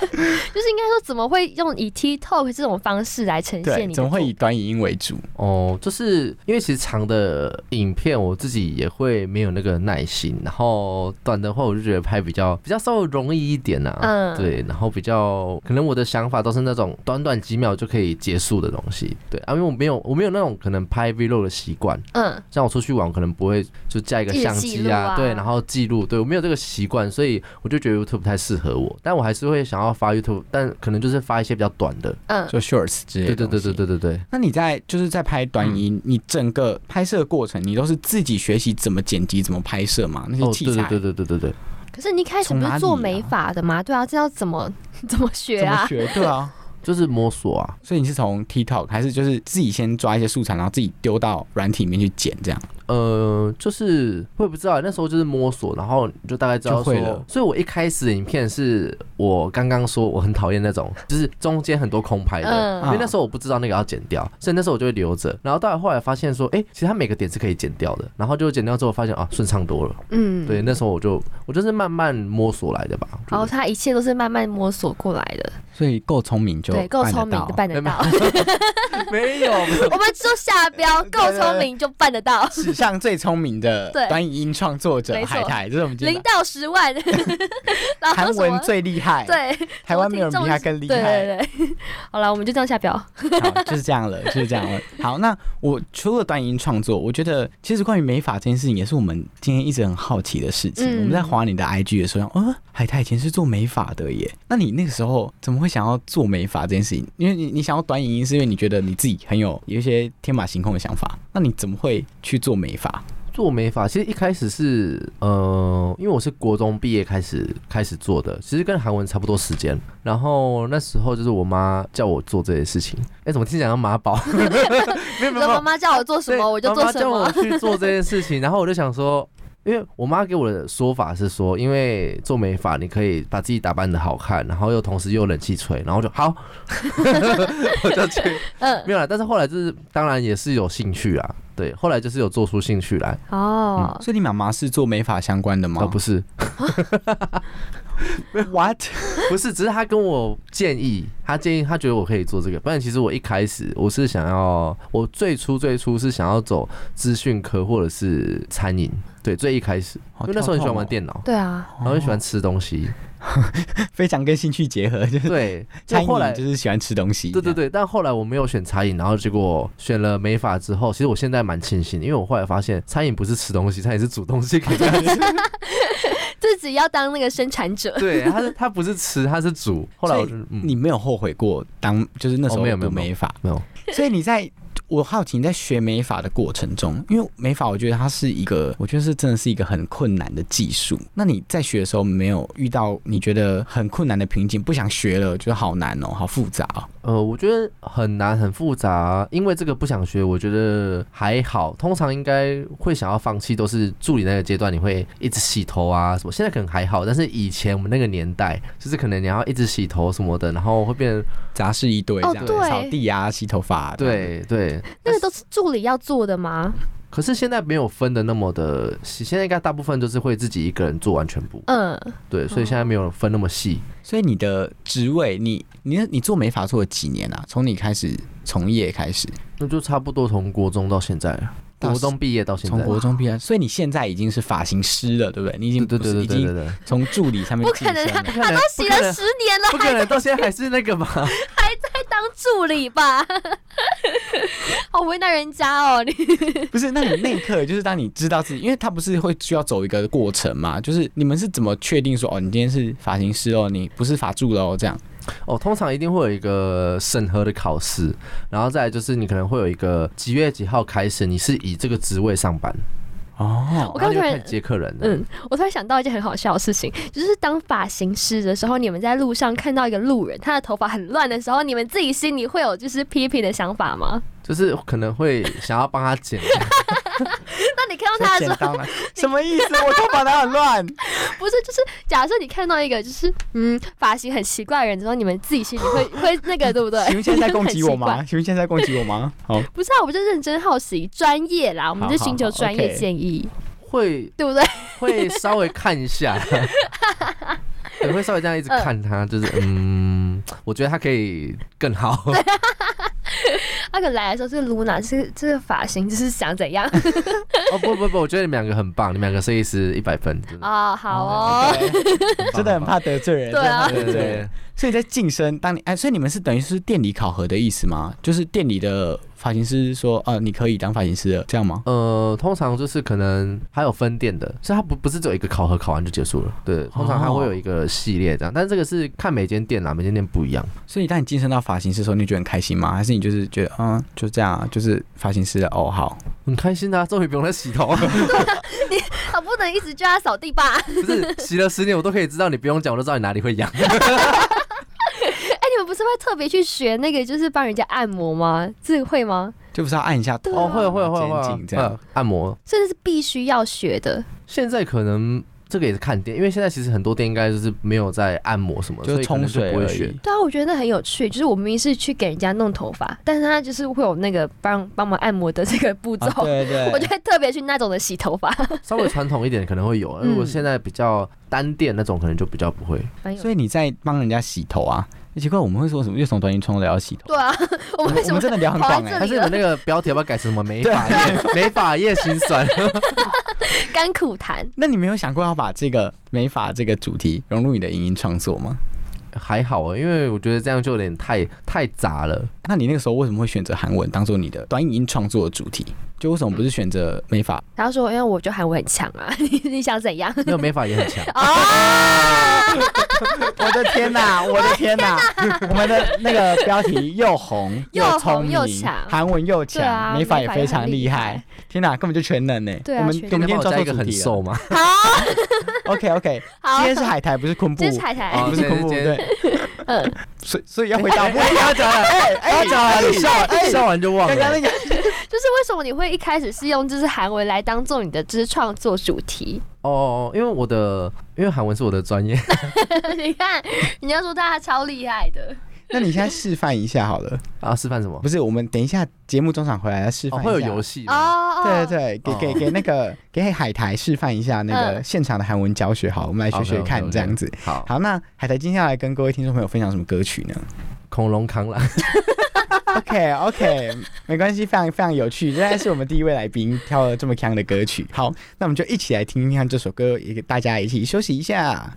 Speaker 4: 就是应该说，怎么会用以 TikTok 这种方式来呈现
Speaker 3: 对，
Speaker 4: 你
Speaker 3: 怎么会以短影音为主？
Speaker 5: 哦，就是因为其实长的影片我自己也会没有那个耐心，然后短的话我就觉得拍比较比较稍微容易一点啊，
Speaker 4: 嗯
Speaker 5: 对，然后比较可能我的想法都是那种短短几秒就可以结束的东西，对啊，因为我没有我没有那种可能拍 vlog 的习惯，
Speaker 4: 嗯，
Speaker 5: 像我出去玩我可能不会就架一个相机啊，
Speaker 4: 啊
Speaker 5: 对，然后记录，对我没有这个习惯，所以我就觉得 YouTube 不太适合我，但我还是会想要发 YouTube，但可能就是发一些比较短的，
Speaker 4: 嗯，
Speaker 3: 就 Shorts 之类的。
Speaker 5: 对对对对。对对对。
Speaker 3: 那你在就是在拍短影你整个拍摄过程，你都是自己学习怎么剪辑、怎么拍摄吗？那些
Speaker 5: 哦，
Speaker 3: 器材
Speaker 5: 对对对对对对对，
Speaker 4: 可是你一开始不是做美发的吗？对啊，这要怎么怎么学啊？
Speaker 3: 怎么学？对啊，
Speaker 5: 就是摸索啊，
Speaker 3: 所以你是从 TikTok 还是就是自己先抓一些素材，然后自己丢到软体里面去剪这样？
Speaker 5: 呃，就是我也不知道，那时候就是摸索，然后你就大概知道说
Speaker 3: 会了，
Speaker 5: 所以我一开始影片是我刚刚说我很讨厌那种，就是中间很多空拍的，
Speaker 4: 嗯。
Speaker 5: 因为那时候我不知道那个要剪掉，所以那时候我就会留着，然后到后来发现说，哎、其实它每个点是可以剪掉的，然后就剪掉之后发现啊顺畅多了，
Speaker 4: 嗯，
Speaker 5: 对，那时候我就我就是慢慢摸索来的吧，我觉
Speaker 4: 然后他一切都是慢慢摸索过来的，
Speaker 3: 所以够聪明就
Speaker 4: 对，够
Speaker 3: 办得
Speaker 4: 聪明就办得到。
Speaker 5: 没有，
Speaker 4: 我们就下标，够聪明就办得到，
Speaker 3: 史上最聪明的
Speaker 4: 对
Speaker 3: 短影音创作者海苔，这是我们今
Speaker 4: 零
Speaker 3: 天
Speaker 4: 到十万，
Speaker 3: 韩文最厉害，，
Speaker 4: 对，
Speaker 3: 台湾没有人比他更厉害。
Speaker 4: 对对，好了，我们就这样下表。
Speaker 3: 好，就是这样了，就是这样了。好，那我除了短影音创作，我觉得其实关于美发这件事情，也是我们今天一直很好奇的事情。
Speaker 4: 嗯
Speaker 3: 我们在划你的 IG 的时候，哦，海苔以前是做美发的耶。那你那个时候怎么会想要做美发这件事情？因为你你想要短影音，是因为你觉得你自己很有有一些天马行空的想法。那你怎么会去做美发？
Speaker 5: 做美发，其实一开始是呃，因为我是国中毕业开始开始做的，其实跟韩文差不多时间。然后那时候就是我妈叫我做这些事情，哎，怎么听起来像妈宝？没有没有，
Speaker 4: 妈妈叫我做什么我就做什
Speaker 5: 叫我
Speaker 4: 么。
Speaker 5: 去做这件事情，然后我就想说。因为我妈给我的说法是说，因为做美发你可以把自己打扮的好看，然后又同时又有冷气吹，然后就好，我就去，嗯，没有了。但是后来就是当然也是有兴趣啊，对，后来就是有做出兴趣来。
Speaker 4: 哦，
Speaker 3: 所以你妈妈是做美发相关的吗？
Speaker 5: 不是。
Speaker 3: What？
Speaker 5: 不是，只是他跟我建议，他建议他觉得我可以做这个。不然其实我一开始我是想要，我最初最初是想要走资讯科或者是餐饮。对，最一开始，因为那时候很喜欢玩电脑，
Speaker 4: 对啊，
Speaker 5: 然后很喜欢吃东西，
Speaker 3: 非常跟兴趣结合，就是
Speaker 5: 对。
Speaker 3: 后来就是喜欢吃东西，
Speaker 5: 对对对。但后来我没有选餐饮，然后结果选了美发之后，其实我现在蛮庆幸，因为我后来发现餐饮不是吃东西，餐饮是煮东西给大家吃。
Speaker 4: 自己要当那个生产者，
Speaker 5: 对，他是他不是吃，他是煮。后来我
Speaker 3: 你没有后悔过当就是那时候
Speaker 5: 没有没有
Speaker 3: 美法
Speaker 5: 没有，
Speaker 3: 所以你在。我好奇你在学美发的过程中，因为美发我觉得它是一个，我觉得是真的是一个很困难的技术。那你在学的时候没有遇到你觉得很困难的瓶颈，不想学了，觉得好难哦，好复杂。
Speaker 5: 呃，我觉得很难很复杂，因为这个不想学，我觉得还好。通常应该会想要放弃，都是助理那个阶段，你会一直洗头啊什么。现在可能还好，但是以前我们那个年代，就是可能你要一直洗头什么的，然后会变
Speaker 3: 杂事一堆，这样扫地啊、洗头发，
Speaker 5: 对对。
Speaker 4: 那个都是助理要做的吗？
Speaker 5: 可是现在没有分的那么的细，现在应该大部分都是会自己一个人做完全部。嗯，对，所以现在没有分那么细。
Speaker 3: 所以你的职位，你你你做美发做了几年啊？从你开始从业开始，
Speaker 5: 那就差不多从国中到现在了。国中毕业到现在，
Speaker 3: 从国中毕业，所以你现在已经是发型师了，对不对？你已经
Speaker 5: 对对对对
Speaker 3: 对，从助理上面
Speaker 4: 不可能，他他都洗了十年了，
Speaker 5: 不可能到现在还是那个吧？
Speaker 4: 还在当助理吧？好为难人家哦！你
Speaker 3: 不是？那你那一刻就是当你知道自己，因为他不是会需要走一个过程嘛？就是你们是怎么确定说哦，你今天是发型师哦，你不是法助了哦，这样？
Speaker 5: 哦，通常一定会有一个审核的考试，然后再就是你可能会有一个几月几号开始，你是以这个职位上班。
Speaker 3: 哦，
Speaker 4: 我刚突然
Speaker 5: 接客人，
Speaker 4: 嗯，我突然想到一件很好笑的事情，就是当发型师的时候，你们在路上看到一个路人，他的头发很乱的时候，你们自己心里会有就是批评的想法吗？
Speaker 5: 就是可能会想要帮他剪。
Speaker 4: 那你看到他的时候，
Speaker 3: 什么意思？我头发哪很乱？
Speaker 4: 不是，就是假设你看到一个就是嗯发型很奇怪的人之后，你们自己心里会 会那个对不对？
Speaker 3: 请问现在在攻击我吗？请问现在在攻击我吗？好，
Speaker 4: 不是啊，我就认真好奇，专业啦，我们就寻求专业建议，
Speaker 5: 会
Speaker 4: 对不对？
Speaker 5: 会稍微看一下，也，会稍微这样一直看他，就是嗯，我觉得他可以更好。
Speaker 4: 那个来的时候，这个 Luna 这个这个发型就是想怎样？
Speaker 5: 哦不不不，我觉得你们两个很棒，你们两个设计师一百分。
Speaker 4: 啊，好哦，
Speaker 3: 真的很怕得罪人。
Speaker 4: 对啊，
Speaker 5: 对对。
Speaker 3: 所以在晋升，当你哎，所以你们是等于是店里考核的意思吗？就是店里的发型师说，呃，你可以当发型师了，这样吗？
Speaker 5: 呃，通常就是可能还有分店的，所以它不不是只有一个考核，考完就结束了。对，通常它会有一个系列这样，但是这个是看每间店啦，每间店不一样。
Speaker 3: 所以当你晋升到发型师的时候，你觉得很开心吗？还是你就是觉得，嗯，就这样，就是发型师的哦，好，
Speaker 5: 很开心啊，终于不用再洗头了。
Speaker 4: 你我不能一直叫他扫地吧？
Speaker 5: 不是，洗了十年我都可以知道，你不用讲我都知道你哪里会痒。
Speaker 4: 不是会特别去学那个，就是帮人家按摩吗？这个会吗？
Speaker 3: 就不是要按一下头，
Speaker 5: 哦，会会会会
Speaker 3: 这样
Speaker 5: 按摩，
Speaker 4: 甚至是必须要学的。
Speaker 5: 现在可能这个也是看店，因为现在其实很多店应该就是没有在按摩什么，
Speaker 3: 就冲水
Speaker 5: 不会学。
Speaker 4: 对啊，我觉得很有趣，就是我明明是去给人家弄头发，但是他就是会有那个帮帮忙按摩的这个步骤。
Speaker 3: 对对，
Speaker 4: 我就会特别去那种的洗头发。
Speaker 5: 稍微传统一点可能会有，如果现在比较单店那种，可能就比较不会。
Speaker 3: 所以你在帮人家洗头啊？奇怪，我们会说什么？又从短信冲聊洗头？
Speaker 4: 对啊，我们为什么
Speaker 3: 真的聊很广哎？
Speaker 5: 还是你们那个标题要不要改成什么美发业？美发业心酸，
Speaker 4: 甘苦谈。
Speaker 3: 那你没有想过要把这个美发这个主题融入你的影音创作吗？
Speaker 5: 还好啊，因为我觉得这样就有点太太杂了。
Speaker 3: 那你那个时候为什么会选择韩文当做你的短影音创作的主题？就为什么不是选择美发？
Speaker 4: 他说：“因为我觉得韩文很强啊，你 你想怎样？
Speaker 5: 没有美法也很强啊。”
Speaker 6: 我的天哪，我的天哪！我们的那个标题又红
Speaker 4: 又
Speaker 6: 聪明韩文又强，美法也非常
Speaker 4: 厉
Speaker 6: 厉害
Speaker 4: 害。
Speaker 6: 天哪，根本就全能呢。
Speaker 4: 对啊
Speaker 6: 我们我们今天抓
Speaker 5: 加一个很。瘦吗？
Speaker 4: 好
Speaker 6: ，OK OK，今天是海苔，不是昆布
Speaker 4: 这。是海苔，
Speaker 5: 哦
Speaker 6: 不是昆布，对，
Speaker 4: 嗯，
Speaker 6: 所以所以要回答问题。
Speaker 5: 要讲了，
Speaker 6: 哎哎
Speaker 5: 要讲了，你笑
Speaker 6: 哎
Speaker 5: 笑完就忘了。
Speaker 6: 刚刚那个
Speaker 4: 就是为什么你会一开始是用就是韩文来当做你的就是创作主题？
Speaker 5: 哦，因为我的因为韩文是我的专业，
Speaker 4: 你看，你要说大家超厉害的，
Speaker 6: 那你现在示范一下好了。
Speaker 5: 啊，示范什么
Speaker 6: 不？是，我们等一下节目中场回来要示
Speaker 5: 哦，
Speaker 6: 范。
Speaker 5: 会有游戏
Speaker 4: 哦，
Speaker 6: 对对对，给给给那个给海苔示范一下那个
Speaker 4: 嗯
Speaker 6: 现场的韩文教学，好，我们来学学看这样子。
Speaker 5: 好，
Speaker 6: 好，那海苔今天要来跟各位听众朋友分享什么歌曲呢
Speaker 5: 恐龙扛狼
Speaker 6: ，？OK OK，没关系，非常非常有趣，仍然是我们第一位来宾挑了这么强的歌曲。好，那我们就一起来听听看这首歌，也给大家一起休息一下。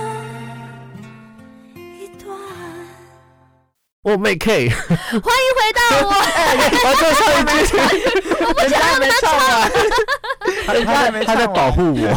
Speaker 5: 我妹 K，
Speaker 4: 欢迎回到我。
Speaker 3: 我最后一句，人家还没唱完，人家还没
Speaker 5: 他在保护我。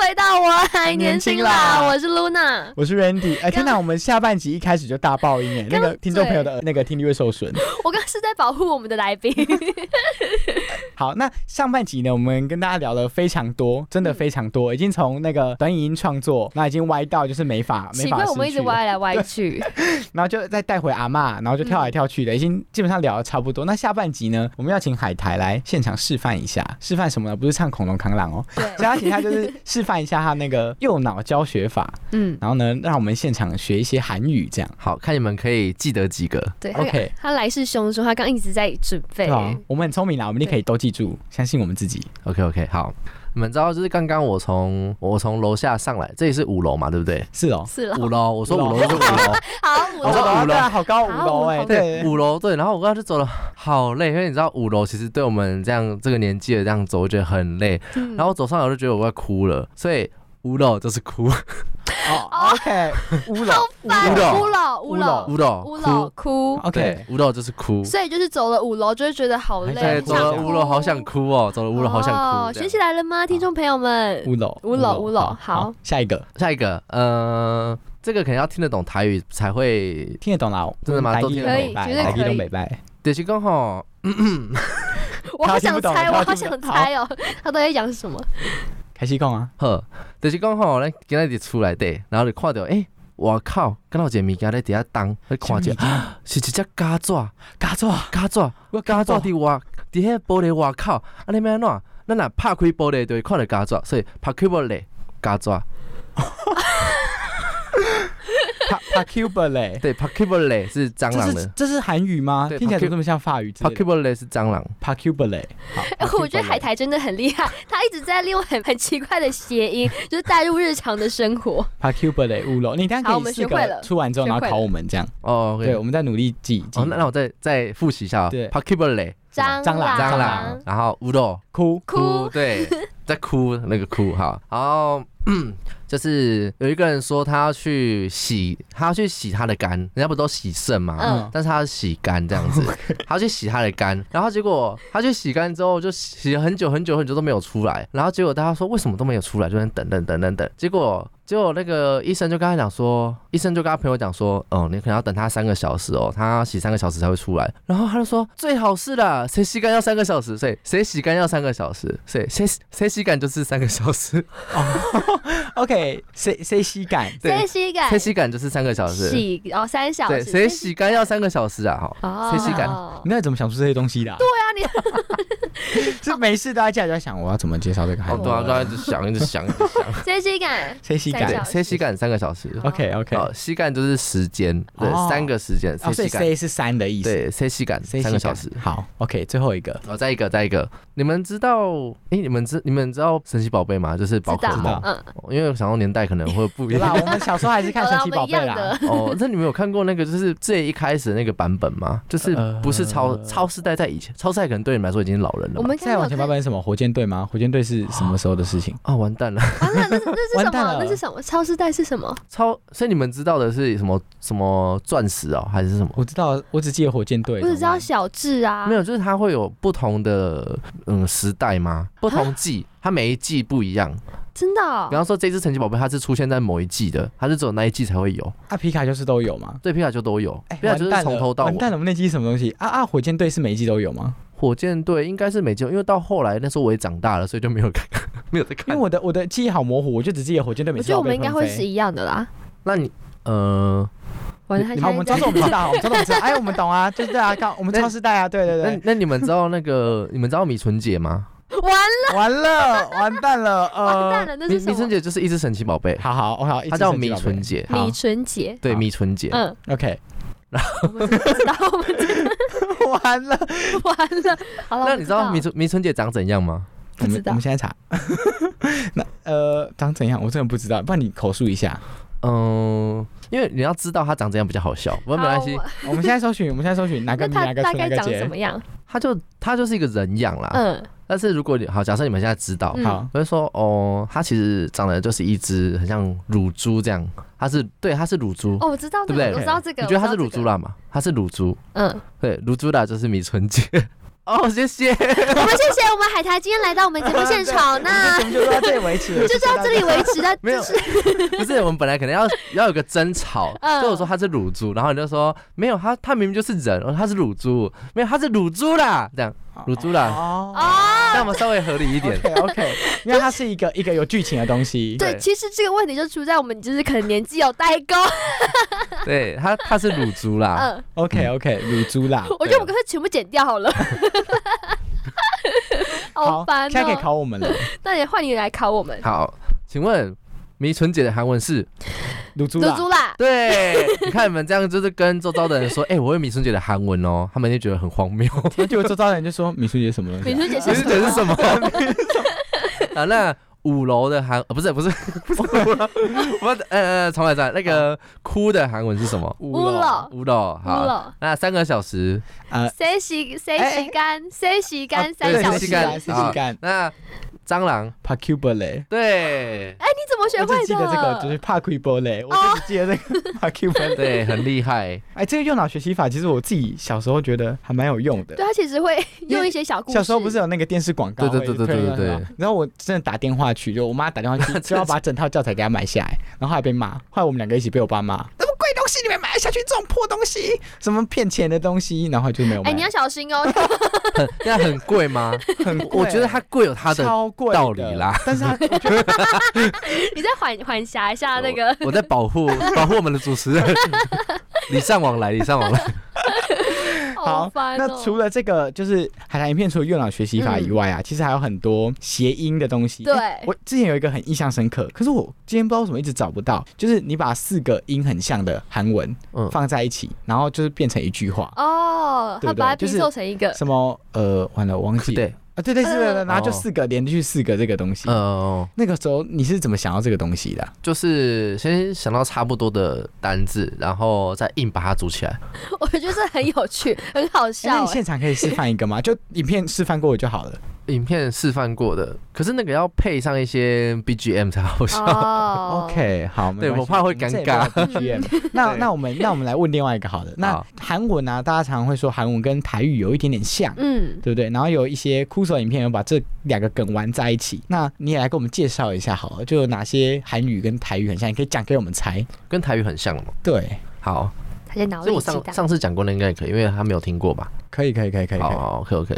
Speaker 4: 回到我还年轻啦！我是 Luna，
Speaker 3: 我是 Randy。哎，天哪，我们下半集一开始就大爆音哎，那个听众朋友的那个听力会受损。
Speaker 4: 我刚是在保护我们的来宾。
Speaker 3: 好，那上半集呢，我们跟大家聊了非常多，真的非常多，已经从那个短影音创作，那已经歪到就是没法没法。
Speaker 4: 我们一直歪来歪去，
Speaker 3: 然后就再带回阿妈，然后就跳来跳去的，已经基本上聊的差不多。那下半集呢，我们要请海苔来现场示范一下，示范什么呢？不是唱恐龙扛狼哦，
Speaker 4: 对，
Speaker 3: 所以他请他就是示范一下他那个右脑教学法，嗯，然后呢，让我们现场学一些韩语，这样
Speaker 5: 好看你们可以记得几个。
Speaker 4: 对，OK，他来势汹汹，他刚一直在准备。
Speaker 3: 对我们很聪明啦，我们也可以都记住，相信我们自己。
Speaker 5: OK，OK，好。你们知道，就是刚刚我从我从楼下上来，这里是五楼嘛，对不对？
Speaker 3: 是哦，
Speaker 4: 是
Speaker 5: 五楼。我说五楼是 五楼。
Speaker 4: 好，
Speaker 5: 五楼五楼
Speaker 3: 好高，五楼哎，
Speaker 5: 对，五楼对。然后我刚刚就走了，好累，因为你知道五楼其实对我们这样这个年纪的这样走，我觉得很累。然后走上来我就觉得我快哭了，所以五楼就是哭。
Speaker 3: 哦，OK，
Speaker 4: 乌老，乌老，乌老，乌老，
Speaker 5: 乌老，
Speaker 4: 乌老，哭
Speaker 3: ，OK，
Speaker 5: 乌老就是哭，
Speaker 4: 所以就是走了五楼就会觉得好累，
Speaker 5: 走了五楼好想哭哦，走了五楼好想哭。
Speaker 4: 学起来了吗，听众朋友们？
Speaker 3: 五楼，
Speaker 4: 五楼，五楼，好，
Speaker 3: 下一个，
Speaker 5: 下一个，嗯，这个可能要听得懂台语才会
Speaker 3: 听得懂啦，
Speaker 5: 真的吗？
Speaker 4: 都可以，绝对可以。
Speaker 3: 东北拜，
Speaker 5: 就是刚好，
Speaker 4: 我好想猜，我好想猜哦，他都在讲什么？
Speaker 3: 开始讲啊，
Speaker 5: 好，就是讲吼，咱今日厝内底，然后就看着，诶，我靠，看到一个物件咧伫遐动，咧看见，是一只胶纸，
Speaker 3: 胶纸，
Speaker 5: 胶纸，我胶纸伫外，伫迄玻璃外口，啊，你要安怎？咱若拍开玻璃就会看到胶纸，所以拍开玻璃，嘎爪。
Speaker 3: p a c u b a l e
Speaker 5: 对 p a c u b a l e 是蟑螂的，
Speaker 3: 这是韩语吗？听起来怎么这么像法语
Speaker 5: p a c u b a l e 是蟑螂。
Speaker 3: p a c u b a l e
Speaker 4: 好，我觉得海苔真的很厉害，他一直在利用很很奇怪的谐音，就是带入日常的生活。
Speaker 3: p a c u b a l e 乌龙，你等下可以四个出完之后，然后考我们这样。
Speaker 5: 哦，
Speaker 3: 对，我们在努力记。
Speaker 5: 哦，那那我再再复习一下。
Speaker 3: 对。
Speaker 5: p a c u b a l e
Speaker 4: 蟑螂，
Speaker 5: 蟑螂，然后乌龙，
Speaker 3: 哭。
Speaker 4: 哭，
Speaker 5: 对，在哭那个哭哈，然后。就是有一个人说他要去洗，他要去洗他的肝，人家不都洗肾吗？嗯，但是他要洗肝这样子，他要去洗他的肝，然后结果他去洗肝之后就洗了很久很久很久都没有出来，然后结果大家说为什么都没有出来，就在等等等等等，结果。结果那个医生就跟他讲说，医生就跟他朋友讲说，哦，你可能要等他三个小时哦，他洗三个小时才会出来。然后他就说，最好是的，谁洗肝要三个小时，所以谁洗肝要三个小时，所以谁谁洗肝就是三个小时。
Speaker 3: 哦，OK，谁谁洗感？
Speaker 4: 谁洗肝？
Speaker 5: 谁洗肝就是三个小时。
Speaker 4: 洗哦，三小时。
Speaker 5: 对，谁洗干要三个小时啊？好，谁洗感？
Speaker 3: 你那怎么想出这些东西的？
Speaker 4: 对啊，你
Speaker 3: 是没事，大家就在想我要怎么介绍这个孩子。
Speaker 5: 对啊，刚才一直想，一直想，一直想。
Speaker 4: 谁洗感？
Speaker 3: 谁洗肝？
Speaker 5: 对，谁洗肝？三个小时
Speaker 3: ，OK OK，
Speaker 5: 哦，吸干就是时间，对，三个时间，
Speaker 3: 所以 C 是三的意思，
Speaker 5: 对，C 吸干三个小时，
Speaker 3: 好，OK，最后一个，
Speaker 5: 哦，再一个，再一个，你们知道，哎，你们知你们知道神奇宝贝吗？就是宝可梦，嗯，因为想到年代可能会不一样，
Speaker 3: 我们小时候还是看神奇宝贝啦，
Speaker 5: 哦，那你们有看过那个就是最一开始的那个版本吗？就是不是超超世代在以前，超世代可能对你们来说已经老人了，
Speaker 4: 我们
Speaker 3: 再往前版本是什么？火箭队吗？火箭队是什么时候的事情
Speaker 5: 啊？完蛋了，
Speaker 4: 完了，那那是什么？那是什么？超世代是什么？
Speaker 5: 超。所以你们知道的是什么什么钻石哦，还是什么？
Speaker 3: 我知道，我只记得火箭队。
Speaker 4: 我只知道小智啊。
Speaker 5: 没有，就是它会有不同的嗯时代吗？不同季，它每一季不一样。
Speaker 4: 真的？
Speaker 5: 比方说这只神奇宝贝，它是出现在某一季的，它是只有那一季才会有。
Speaker 3: 啊，皮卡就是都有吗？
Speaker 5: 对，皮卡丘都有。皮卡就是从头到尾。
Speaker 3: 完蛋了，我们那季什么东西？啊啊，火箭队是每一季都有吗？
Speaker 5: 火箭队应该是每季，因为到后来那时候我也长大了，所以就没有看，没有在看。
Speaker 3: 因为我的我的记忆好模糊，我就只记得火箭队每季。
Speaker 4: 我觉得我们应该会是一样的啦。
Speaker 5: 那你呃，
Speaker 3: 好，我们操作我们知道，我们操作我们知道，哎，我们懂啊，就是啊，刚我们超时代啊，对对对。
Speaker 5: 那那你们知道那个你们知道米纯姐吗？
Speaker 4: 完了，
Speaker 3: 完了，完蛋了，
Speaker 4: 完蛋了，那是什
Speaker 5: 么？米春姐就是一只神奇宝贝，
Speaker 3: 好好，我好，
Speaker 5: 她叫米春姐，
Speaker 4: 米春姐，
Speaker 5: 对，米春姐，
Speaker 4: 嗯
Speaker 3: ，OK。
Speaker 4: 我们不知道，我们知道
Speaker 3: 完了，
Speaker 4: 完了。好了，
Speaker 5: 那你知道
Speaker 4: 我
Speaker 5: 迷春迷春姐长怎样吗？
Speaker 3: 我们
Speaker 4: 不知道
Speaker 3: 我们现在查。那呃，长怎样？我真的不知道，不然你口述一下。
Speaker 5: 嗯，因为你要知道她长怎样比较好笑，不过没关系，
Speaker 3: 我们现在搜寻，我们现在搜寻哪个哪个
Speaker 4: 大概长什么样？
Speaker 5: 她就她就是一个人样啦。
Speaker 4: 嗯，
Speaker 5: 但是如果你好，假设你们现在知道，
Speaker 4: 嗯
Speaker 3: 好，
Speaker 5: 我就说哦，它其实长得就是一只很像乳猪这样，它是对，它是乳猪，
Speaker 4: 哦，我知道这个，
Speaker 5: 对不对
Speaker 4: 我知道这个。
Speaker 5: 你觉得它是？乳猪啦嘛？它是乳猪，
Speaker 4: 嗯，
Speaker 5: 对，乳猪啦就是米春姐。哦，谢谢。
Speaker 4: 我们谢谢我们海苔今天来到我们节目现场，那
Speaker 3: 我们就到这里为止了，
Speaker 4: 就到这里为止的，
Speaker 5: 没有
Speaker 4: 就是
Speaker 5: 不是，我们本来可能要要有个争吵，
Speaker 4: 嗯
Speaker 5: 就我说他是乳猪，然后你就说没有，他他明明就是人，哦，它是乳猪，没有，他是乳猪啦，这样乳猪啦，
Speaker 3: 哦。
Speaker 5: 这样我们稍微合理一点。
Speaker 3: OK OK，因为它是一个一个有剧情的东西。
Speaker 4: 对，其实这个问题就出在我们就是可能年纪有代沟，
Speaker 5: 对，它它是乳猪啦，
Speaker 4: 嗯
Speaker 3: ，OK OK，乳猪啦。
Speaker 4: 我觉得我们干脆全部剪掉好了，好烦
Speaker 3: 现在可以
Speaker 4: 哦。
Speaker 3: 考我们了。
Speaker 4: 那也换你来考我们，
Speaker 5: 好，请问迷春姐的韩文是？
Speaker 3: 乳猪啦，
Speaker 4: 猪猪啦，
Speaker 5: 对，你看你们这样就是跟周遭的人说，哎、我会迷春姐的韩文哦，他们就觉得很荒谬。
Speaker 3: 那结果周遭人就说米春姐什么东西啊？
Speaker 4: 美春姐
Speaker 5: 迷
Speaker 4: 是
Speaker 5: 春姐是什么？啊，那五楼的韩呃不是不是 不是五楼，我呃呃重来再来。那个哭的韩文是什么？
Speaker 4: 五楼。
Speaker 5: 五楼。
Speaker 4: 乌
Speaker 5: 好，
Speaker 4: 了，
Speaker 5: 那三个小时，
Speaker 3: 呃，
Speaker 4: 谁洗谁
Speaker 3: 哎
Speaker 4: 洗干？谁洗干？
Speaker 3: 哦对
Speaker 4: 三小时，
Speaker 5: 谁洗干
Speaker 3: 洗干。
Speaker 5: 那蟑螂。
Speaker 3: p a c u b a 嘞。
Speaker 5: 对。
Speaker 4: 哎你怎么学会
Speaker 3: 我只记得这个就是
Speaker 4: 的？
Speaker 3: 帕 q u b a 嘞，我就只记得这个 p a c u b a
Speaker 5: 对，很厉害。
Speaker 3: 哎，这个右脑学习法，其实我自己小时候觉得还蛮有用的。
Speaker 4: 对。它其实会用一些小故事，
Speaker 3: 小时候不是有那个电视广告会
Speaker 5: 对对对对对对
Speaker 3: 然后我真的打电话去，就我妈打电话去，就要把整套教材给她买下来，然后后来被骂，后来我们两个一起被我爸骂，东西你们买下去，这种破东西，什么骗钱的东西，然后就没有买。
Speaker 4: 哎，你要小心哦，
Speaker 5: 很那很贵吗？
Speaker 3: 很贵，
Speaker 5: 我觉得它贵有它的
Speaker 3: 超贵
Speaker 5: 道理啦，
Speaker 3: 但是它 我觉得
Speaker 4: 你再缓缓狭一下那个。
Speaker 5: 我我在保护保护我们的主持人，礼尚往来，礼尚往来。
Speaker 3: 好，那除了这个就是海苔影片，除了右脑学习法以外啊，其实还有很多谐音的东西。
Speaker 4: 对。
Speaker 3: 哎我之前有一个很印象深刻，可是我今天不知道为什么一直找不到，就是你把四个音很像的韩文
Speaker 5: 嗯，
Speaker 3: 放在一起，然后就是变成一句话，
Speaker 4: 哦，
Speaker 3: 对不对
Speaker 4: 他把它拼
Speaker 3: 就是
Speaker 4: 凑成一个，
Speaker 3: 什么呃，完了我忘记了。
Speaker 5: 对，
Speaker 3: 啊，对对是的，
Speaker 4: 嗯
Speaker 3: 然后就四个连续四个这个东西。
Speaker 5: 嗯，
Speaker 3: 那个时候你是怎么想到这个东西的啊？
Speaker 5: 就是先想到差不多的单字，然后再硬把它组起来。
Speaker 4: 我觉得这很有趣，很好笑那。
Speaker 3: 你现场可以示范一个吗？就影片示范过我就好了。
Speaker 5: 影片示范过的，可是那个要配上一些 BGM 才好笑。
Speaker 4: 哦
Speaker 3: OK，好，
Speaker 5: 对我怕会尴尬。
Speaker 3: BGM 那那我们那我们来问另外一个好的。那韩文啊，大家常常会说韩文跟台语有一点点像。
Speaker 4: 嗯，
Speaker 3: 对不对？然后有一些酷手影片有把这两个梗玩在一起，那你也来给我们介绍一下好了，就有哪些韩语跟台语很像，你可以讲给我们猜。
Speaker 5: 跟台语很像吗。
Speaker 3: 对，
Speaker 5: 好，
Speaker 4: 他在脑
Speaker 5: 所以我。上上次讲过的应该也可以，因为他没有听过吧。
Speaker 3: 可以，可以，可以，可以，可以。
Speaker 5: 好，OK OK。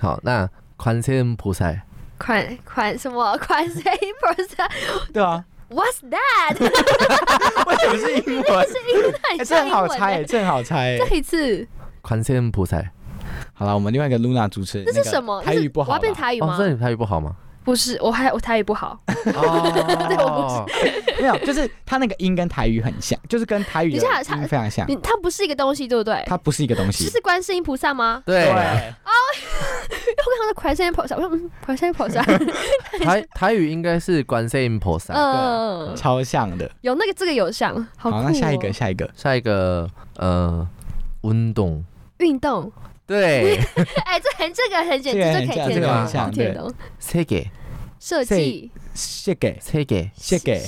Speaker 5: 好，那宽先菩萨，
Speaker 4: 款款什么款 say percent
Speaker 3: 对啊
Speaker 4: ，What's that？
Speaker 3: 为什么是英文？
Speaker 4: 是英文
Speaker 3: 哎，
Speaker 4: 很
Speaker 3: 这
Speaker 4: 像英文
Speaker 3: 很好猜。这很好猜。哎
Speaker 4: 再一次，
Speaker 5: 宽先菩萨。
Speaker 3: 好了，我们另外一个 Luna 主持人，那个
Speaker 4: 这是什么？
Speaker 3: 台语不好吧，
Speaker 4: 我要变台语
Speaker 5: 哦，
Speaker 4: 吗
Speaker 5: 所？以你台语不好吗？
Speaker 4: 不是，我还我台语不好。
Speaker 5: 哦，
Speaker 4: 对我
Speaker 3: 没有，就是他那个音跟台语很像，就是跟台语的音非常像。
Speaker 4: 它不是一个东西，对不对？
Speaker 3: 它不是一个东西。
Speaker 4: 是观世音菩萨吗？
Speaker 5: 对，
Speaker 4: 哦 我刚刚款 say percent，我说嗯，款 say percent，
Speaker 5: 台台语应该是观世音菩萨。
Speaker 4: 嗯，
Speaker 3: 超像的。
Speaker 4: 有那个这个有像，好。
Speaker 3: 那下一个，下一个，
Speaker 5: 下一个呃，运动。
Speaker 4: 运动，
Speaker 5: 对，
Speaker 4: 哎，这很这个很简单，
Speaker 3: 这个很
Speaker 4: 这可以听懂，
Speaker 3: 像这个
Speaker 5: 设计，
Speaker 4: 设计，
Speaker 3: 谢给
Speaker 5: 设计，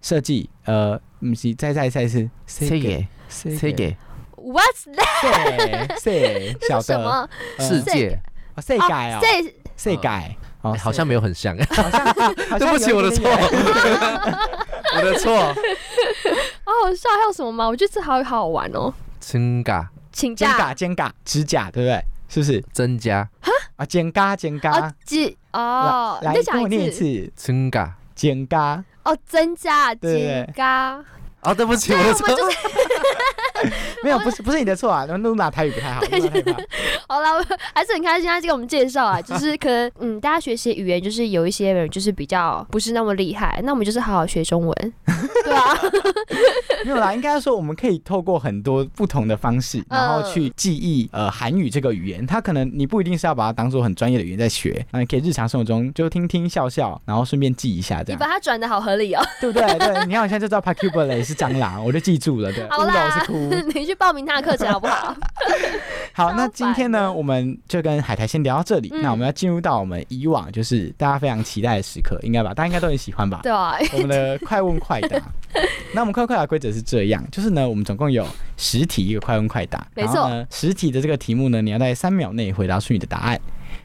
Speaker 3: 设计，呃，不是，再再再一次，
Speaker 5: 设计，
Speaker 3: 设
Speaker 5: 设计
Speaker 4: ，What's that？
Speaker 3: 小的。
Speaker 5: 世界。
Speaker 3: 世界。哦，
Speaker 4: 这
Speaker 3: 世界。哦
Speaker 5: 哎，好像没有很像，
Speaker 3: 好像，
Speaker 5: 对不起，我的错，我的错。
Speaker 4: 好好笑，还有什么吗？我觉得这好好玩哦。
Speaker 5: 增加，
Speaker 3: 肩
Speaker 4: 请假。
Speaker 3: 真嘎，真嘎指甲，对不对？是不是？
Speaker 5: 增加，
Speaker 3: 啊？增加增加。
Speaker 4: 哦，，几哦，
Speaker 3: 来念一
Speaker 4: 次。
Speaker 5: 增加。
Speaker 3: 增加，
Speaker 4: 哦，增加
Speaker 3: 对对
Speaker 5: 啊，对不起，我的错。
Speaker 4: 就是
Speaker 3: 没有，不是不是你的错啊，露娜台语不太好，露娜台语不太好
Speaker 4: 好啦，我还是很开心他给我们介绍啊，就是可能嗯，大家学习语言就是有一些人就是比较不是那么厉害，那我们就是好好学中文，对啊，
Speaker 3: 没有啦，应该说我们可以透过很多不同的方式，然后去记忆呃韩语这个语言。它可能你不一定是要把它当做很专业的语言在学，那你可以日常生活中就听听笑笑，然后顺便记一下这样
Speaker 4: 你把，它转的好合理哦。
Speaker 3: 对不对？对，你看我现在就知道 Pakubale 是蟑螂，我就记住了。对，乌
Speaker 4: 好啦
Speaker 3: 龙是哭。
Speaker 4: 你去报名他的课程好不好？
Speaker 3: 好，那今天呢，我们就跟海苔先聊到这里。
Speaker 4: 嗯
Speaker 3: 那我们要进入到我们以往就是大家非常期待的时刻，应该吧？大家应该都很喜欢吧？
Speaker 4: 对啊，
Speaker 3: 我们的快问快答。那我们快问快答规则是这样，就是呢，我们总共有十题一个快问快答，
Speaker 4: 没错
Speaker 3: 然后呢，十题的这个题目呢，你要在三秒内回答出你的答案。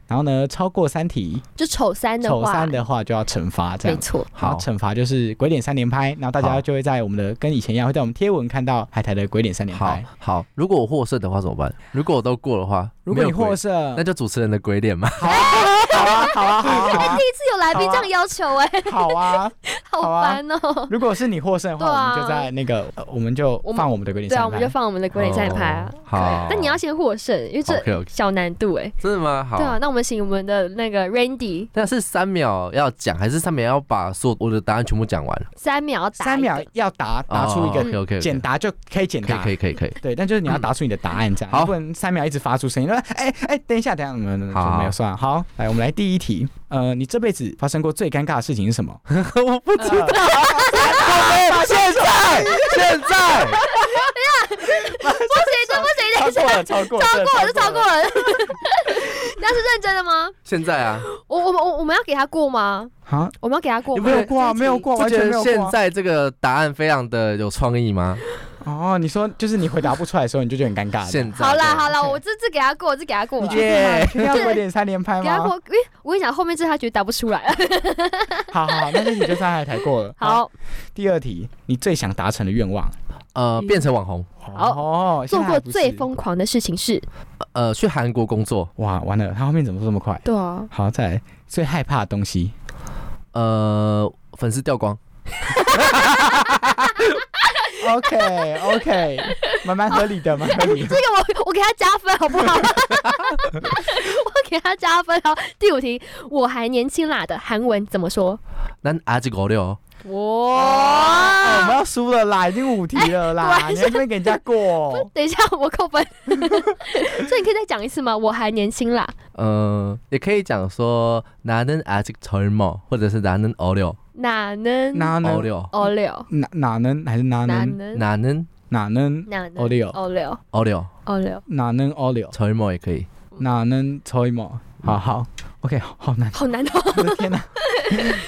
Speaker 3: 然后呢，超过三题，
Speaker 4: 就丑三的
Speaker 3: 丑
Speaker 4: 话，
Speaker 3: 三的话就要惩罚，这样。
Speaker 4: 没错，
Speaker 3: 然后惩罚就是鬼脸三连拍，然后大家
Speaker 5: 好
Speaker 3: 就会在我们的跟以前一样，会在我们贴文看到海苔的鬼脸三连
Speaker 5: 好
Speaker 3: 拍。
Speaker 5: 好，如果我获胜的话怎么办？如果我都过的话，
Speaker 3: 如果你
Speaker 5: 有鬼
Speaker 3: 获胜，
Speaker 5: 那就主持人的鬼脸嘛。
Speaker 3: 好 啊，好啊，好啊，好啊，好啊
Speaker 4: 第一次有来宾这样要求哎，
Speaker 3: 好啊。
Speaker 4: 好 烦哦。
Speaker 3: 如果是你获胜的话，
Speaker 4: 啊
Speaker 3: 我们就在那个，呃我们就放我们的鬼脸
Speaker 4: 对啊，我们就。放我们的鬼脸三拍啊。
Speaker 5: 哦好，
Speaker 4: 但你要先获胜，因为这小难度哎。
Speaker 5: 真的吗？好。
Speaker 4: 对啊，那我们请我们的那个 Randy
Speaker 5: 那是三秒要讲，还是三秒要把所有我的答案全部讲完？
Speaker 4: 三秒打一个
Speaker 3: 三秒要答答出一个
Speaker 5: OK OK，
Speaker 3: 简答就可以简
Speaker 5: 可以
Speaker 3: 答，
Speaker 5: 可以可以可以。
Speaker 3: 对，但就是你要答出你的答案这样，
Speaker 5: 好
Speaker 3: 不能三秒一直发出声音。哎哎，等一下，等一下，嗯，
Speaker 5: 好
Speaker 3: 就没有算。好，来，我们来第一题。呃，你这辈子发生过最尴尬的事情是什么？
Speaker 5: 我不知道，
Speaker 3: 现在，
Speaker 5: 现在
Speaker 4: 不行，这不行，等一下，
Speaker 3: 超过了，超过了，
Speaker 4: 超过了，就超过
Speaker 3: 了。
Speaker 4: 那是认真的吗？
Speaker 5: 现在啊，
Speaker 4: 我我们我我们要给他过吗？
Speaker 3: 啊，
Speaker 4: 我们要给他过吗？
Speaker 3: 没有过啊，没有过，完
Speaker 5: 觉得现
Speaker 3: 全没有过现。
Speaker 5: 在这个答案非常的有创意吗？
Speaker 3: 哦，你说就是你回答不出来的时候，你就觉得很尴尬。
Speaker 5: 现在
Speaker 4: 好啦好啦，我这次给他过，这给他过了。
Speaker 3: 你确定吗？确定要过点三连拍吗？
Speaker 4: 给他过，诶我跟你讲，后面这他绝对答不出来。
Speaker 3: 好好好，那这题就上海台过了。
Speaker 4: 好，
Speaker 3: 第二题，你最想达成的愿望？
Speaker 5: 呃，变成网红，
Speaker 4: 好
Speaker 3: 哦，
Speaker 4: 做过最疯狂的事情是？
Speaker 5: 呃，去韩国工作，
Speaker 3: 哇，完了，他后面怎么这么快？
Speaker 4: 对啊，
Speaker 3: 好，再来最害怕的东西。
Speaker 5: 呃，粉丝掉光，
Speaker 3: OK OK，蛮蛮合理的，蛮合理的
Speaker 4: 这。个我我给他加分好不好？我给他加分。好，第五题，我还年轻啦的韩文怎么说？
Speaker 5: 那阿吉狗六，
Speaker 3: 哦，我们
Speaker 4: 哇！
Speaker 3: 要输了啦，已经五题了啦，
Speaker 4: 哎
Speaker 3: 你还这边给人家过？
Speaker 4: 等一下，我扣分。所以你可以再讲一次吗？我还年轻啦，
Speaker 5: 呃，也可以讲说나는아직젊어，或者是나는어려，
Speaker 4: 哪能
Speaker 3: 哪能
Speaker 5: 어려，
Speaker 4: 哦六？
Speaker 3: 哪哪能还是哪
Speaker 4: 哪
Speaker 3: 能
Speaker 4: 能
Speaker 5: 哪能
Speaker 3: 哪能
Speaker 4: 哪能
Speaker 3: 哦六
Speaker 4: 哦六
Speaker 5: 어려，
Speaker 4: 哦六？
Speaker 3: 哪能哦了？
Speaker 5: 젊어也可以。
Speaker 3: 哪能抽一毛？好好，OK，好好难，
Speaker 4: 好难哦。
Speaker 3: 我的天哪！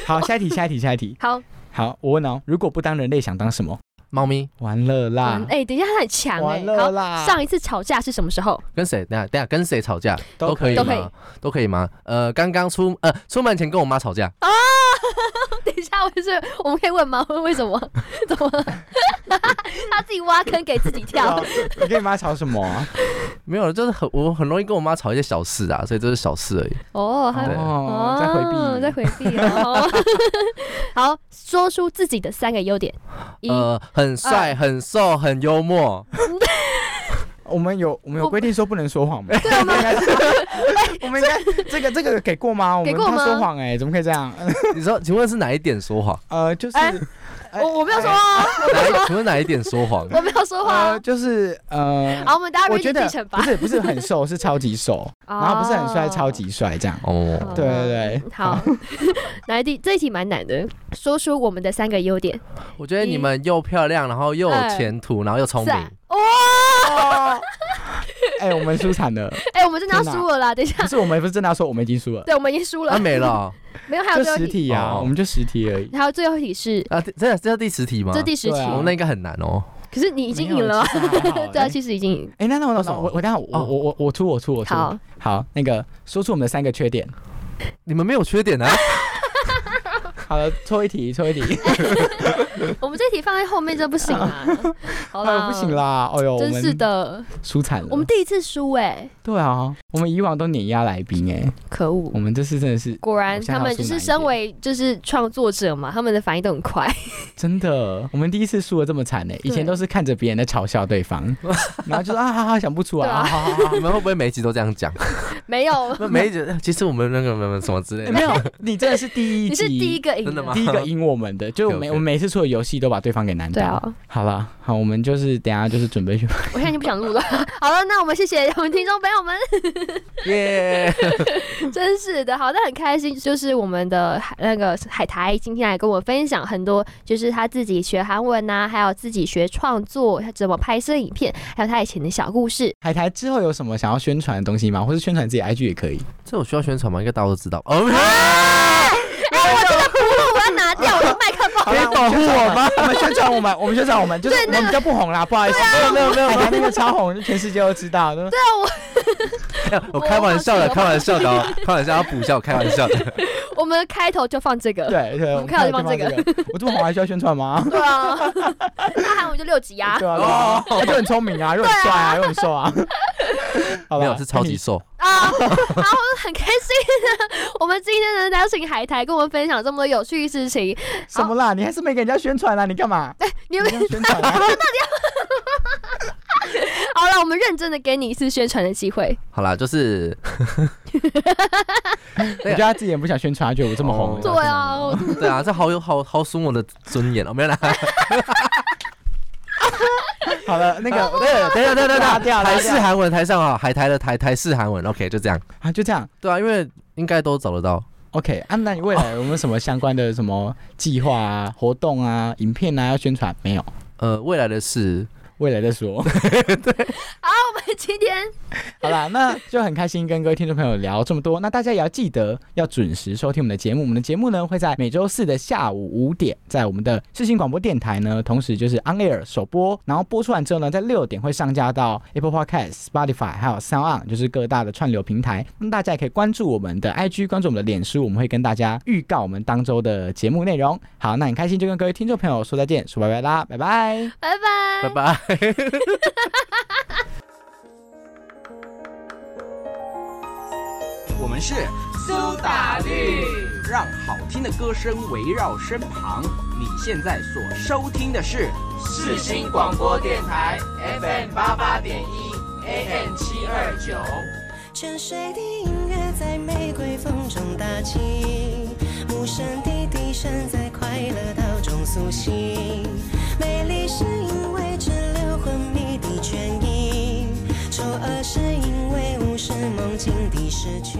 Speaker 3: 好，下一题，下一题，下一题。
Speaker 4: 好，
Speaker 3: 好，我问哦，如果不当人类，想当什么？
Speaker 5: 猫咪
Speaker 3: 完了啦
Speaker 4: 完，哎，等一下，他很强哎好，
Speaker 3: 啦，
Speaker 4: 上一次吵架是什么时候？
Speaker 5: 跟谁？等下等下跟谁吵架
Speaker 3: 都
Speaker 5: 可以
Speaker 4: 都可以
Speaker 5: 吗？都可以吗？呃，刚刚出呃出门前跟我妈吵架啊，
Speaker 4: 等一下，我是我们可以问吗？问为什么？怎么？他自己挖坑给自己跳。
Speaker 3: 你跟你妈吵什么啊？
Speaker 5: 没有，就是很我很容易跟我妈吵一些小事啊，所以这是小事而已。
Speaker 4: 哦，
Speaker 3: 哦，在回避，
Speaker 4: 在回避哦。好，说出自己的三个优点。一，
Speaker 5: 呃，很帅、很瘦、很幽默。
Speaker 3: 我们有我们有规定说不能说谎吗？
Speaker 4: 我们
Speaker 3: 应该我们应该这个这个给过吗？我们他
Speaker 4: 给过吗
Speaker 3: 说谎哎，怎么可以这样？
Speaker 5: 你说，请问是哪一点说谎？
Speaker 3: 呃，就是
Speaker 4: 我我没有说啊，
Speaker 5: 哪一请问哪一点说谎？
Speaker 4: 我没有说话。
Speaker 3: 就是呃，
Speaker 4: 好，我们大家
Speaker 3: 我觉得不。是不是很瘦，是超级瘦，然后不是很帅，
Speaker 4: 哦
Speaker 3: 超级帅这样。
Speaker 5: 哦，
Speaker 3: 对对对，
Speaker 4: 好，来第这一题蛮难的，说出我们的三个优点。
Speaker 5: 我觉得你们又漂亮，然后又有前途，然后又聪明。
Speaker 3: 哎，我们输惨了，
Speaker 4: 哎，我们真的要输了啦！等一下
Speaker 3: 不，是我们不是真的要说我们已经输了，
Speaker 4: 对，我们已经输了，那，
Speaker 5: 没了
Speaker 4: 没有，还有
Speaker 3: 十题啊，
Speaker 5: 哦
Speaker 3: 我们就十题而已。
Speaker 4: 还有最后一题是
Speaker 5: 啊！这这这是第十题吗？
Speaker 4: 这第十题
Speaker 5: 那应该很难哦。
Speaker 4: 可是你已经赢了 对啊，
Speaker 3: 哎
Speaker 4: 其实已经赢。
Speaker 3: 哎，那那我那我我等下我
Speaker 5: 哦
Speaker 3: 我我我出我出我出。
Speaker 4: 好，
Speaker 3: 好，那个说出我们的三个缺点。
Speaker 5: 你们没有缺点啊？
Speaker 3: 好了，错一题，抽一题。
Speaker 4: 我们这题放在后面就不行啦。好啦，
Speaker 3: 不行啦！哎呦，
Speaker 4: 真是的，
Speaker 3: 输惨了。
Speaker 4: 我们第一次输哎。
Speaker 3: 对啊，我们以往都碾压来宾哎，
Speaker 4: 可恶！
Speaker 3: 我们这次真的是，
Speaker 4: 果然他们就是身为就是创作者嘛，他们的反应都很快。
Speaker 3: 真的，我们第一次输的这么惨呢，以前都是看着别人在嘲笑对方，然后就说啊哈哈想不出来啊，
Speaker 5: 你们会不会每一集都这样讲？
Speaker 4: 没有，
Speaker 5: 每一集其实我们那个什么什么之类的，
Speaker 3: 没有，你真的是第一
Speaker 4: 集，你是第一个赢，
Speaker 5: 真的吗？
Speaker 3: 第一个赢我们的，就每我们每次出的游戏都把对方给难倒。好了，好，我们就是等下就是准备去。
Speaker 4: 我现在已经不想录了。好了，那我们谢谢我们听众朋友们。
Speaker 5: 耶，
Speaker 4: 真是的，好的，很开心，就是我们的那个海苔今天来跟我分享很多，就是他自己学韩文呐，还有自己学创作，他怎么拍摄影片，还有他以前的小故事。
Speaker 3: 海苔之后有什么想要宣传的东西吗？或是宣传自己 IG 也可以。
Speaker 5: 这我需要宣传吗？应该大家都知道。
Speaker 4: 哦。哎，我这个葫芦我要拿掉，我的麦克风。
Speaker 3: 可以保护我吗？我们宣传我们，我们宣传我们，就是我们比较不红啦，不好意思。
Speaker 4: 没有
Speaker 5: 没有没有，
Speaker 3: 那个超红，全世界都知道。
Speaker 4: 对啊，
Speaker 5: 我我开玩笑的，开玩笑的，开玩笑要补笑，开玩笑的。
Speaker 4: 我们开头就放这个，
Speaker 3: 对对，
Speaker 4: 我们开头就放这个。
Speaker 3: 我这么红还需要宣传吗？
Speaker 4: 对啊，那韩文就六级啊。
Speaker 3: 对啊，他就很聪明啊，又很帅啊，又很瘦啊。
Speaker 5: 没有，是超级瘦
Speaker 4: 啊。然后很开心，我们今天能邀请海苔跟我们分享这么多有趣的事情。
Speaker 3: 什么啦？你还是没给人家宣传啦？你干嘛？
Speaker 4: 哎，你有没有
Speaker 3: 宣传？到
Speaker 4: 底要？好了，我们认真的给你一次宣传的机会。
Speaker 5: 好啦，就是，
Speaker 3: 我觉得他自己也不想宣传，觉得我这么红。
Speaker 4: 对啊，
Speaker 5: 对啊，这好有好好损我的尊严哦，没有啦。
Speaker 3: 好了，那个，对
Speaker 5: 等下等下等下，台式韩文台上啊，海苔的台台式韩文，OK，就这样
Speaker 3: 啊，就这样。
Speaker 5: 对啊，因为应该都找得到。
Speaker 3: OK，啊，那你未来有没有什么相关的什么计划啊、活动啊、影片啊要宣传？没有。
Speaker 5: 呃，未来的事。
Speaker 3: 未来再说。
Speaker 5: 对，
Speaker 4: 好，我们今天
Speaker 3: 好啦，那就很开心跟各位听众朋友聊这么多。那大家也要记得要准时收听我们的节目。我们的节目呢会在每周四的下午五点，在我们的视新广播电台呢，同时就是 On Air 首播，然后播出完之后呢，在六点会上架到 Apple Podcast、Spotify 还有 Sound On，就是各大的串流平台。那大家也可以关注我们的 IG，关注我们的脸书，我们会跟大家预告我们当周的节目内容。好，那很开心就跟各位听众朋友说再见，说拜拜啦，拜拜，
Speaker 4: 拜拜，
Speaker 5: 拜拜。
Speaker 7: 我们是苏打绿，让好听的歌声围绕身旁。你现在所收听的是
Speaker 8: 世新广播电台 FM 八八点一 AM 七二九。
Speaker 9: 沉睡的音乐在玫瑰风中打起，无声的低声在快乐岛中苏醒。美丽是因为只留昏迷的倦意，丑恶是因为无视梦境的失去。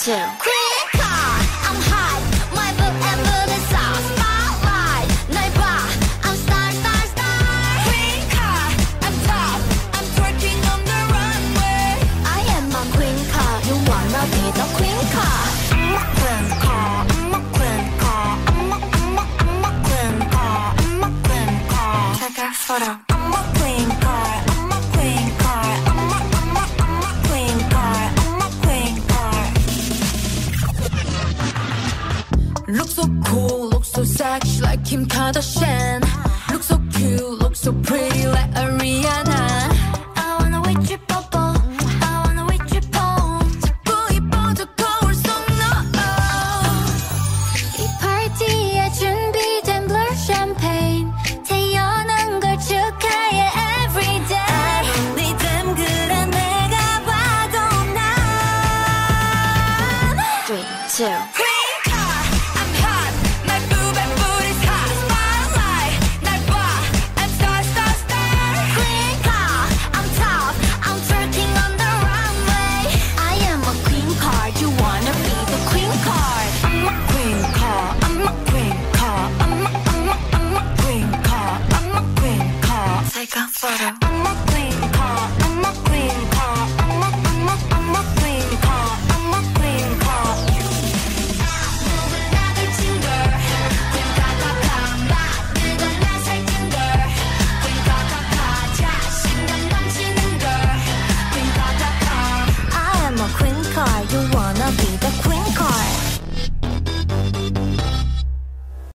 Speaker 10: too.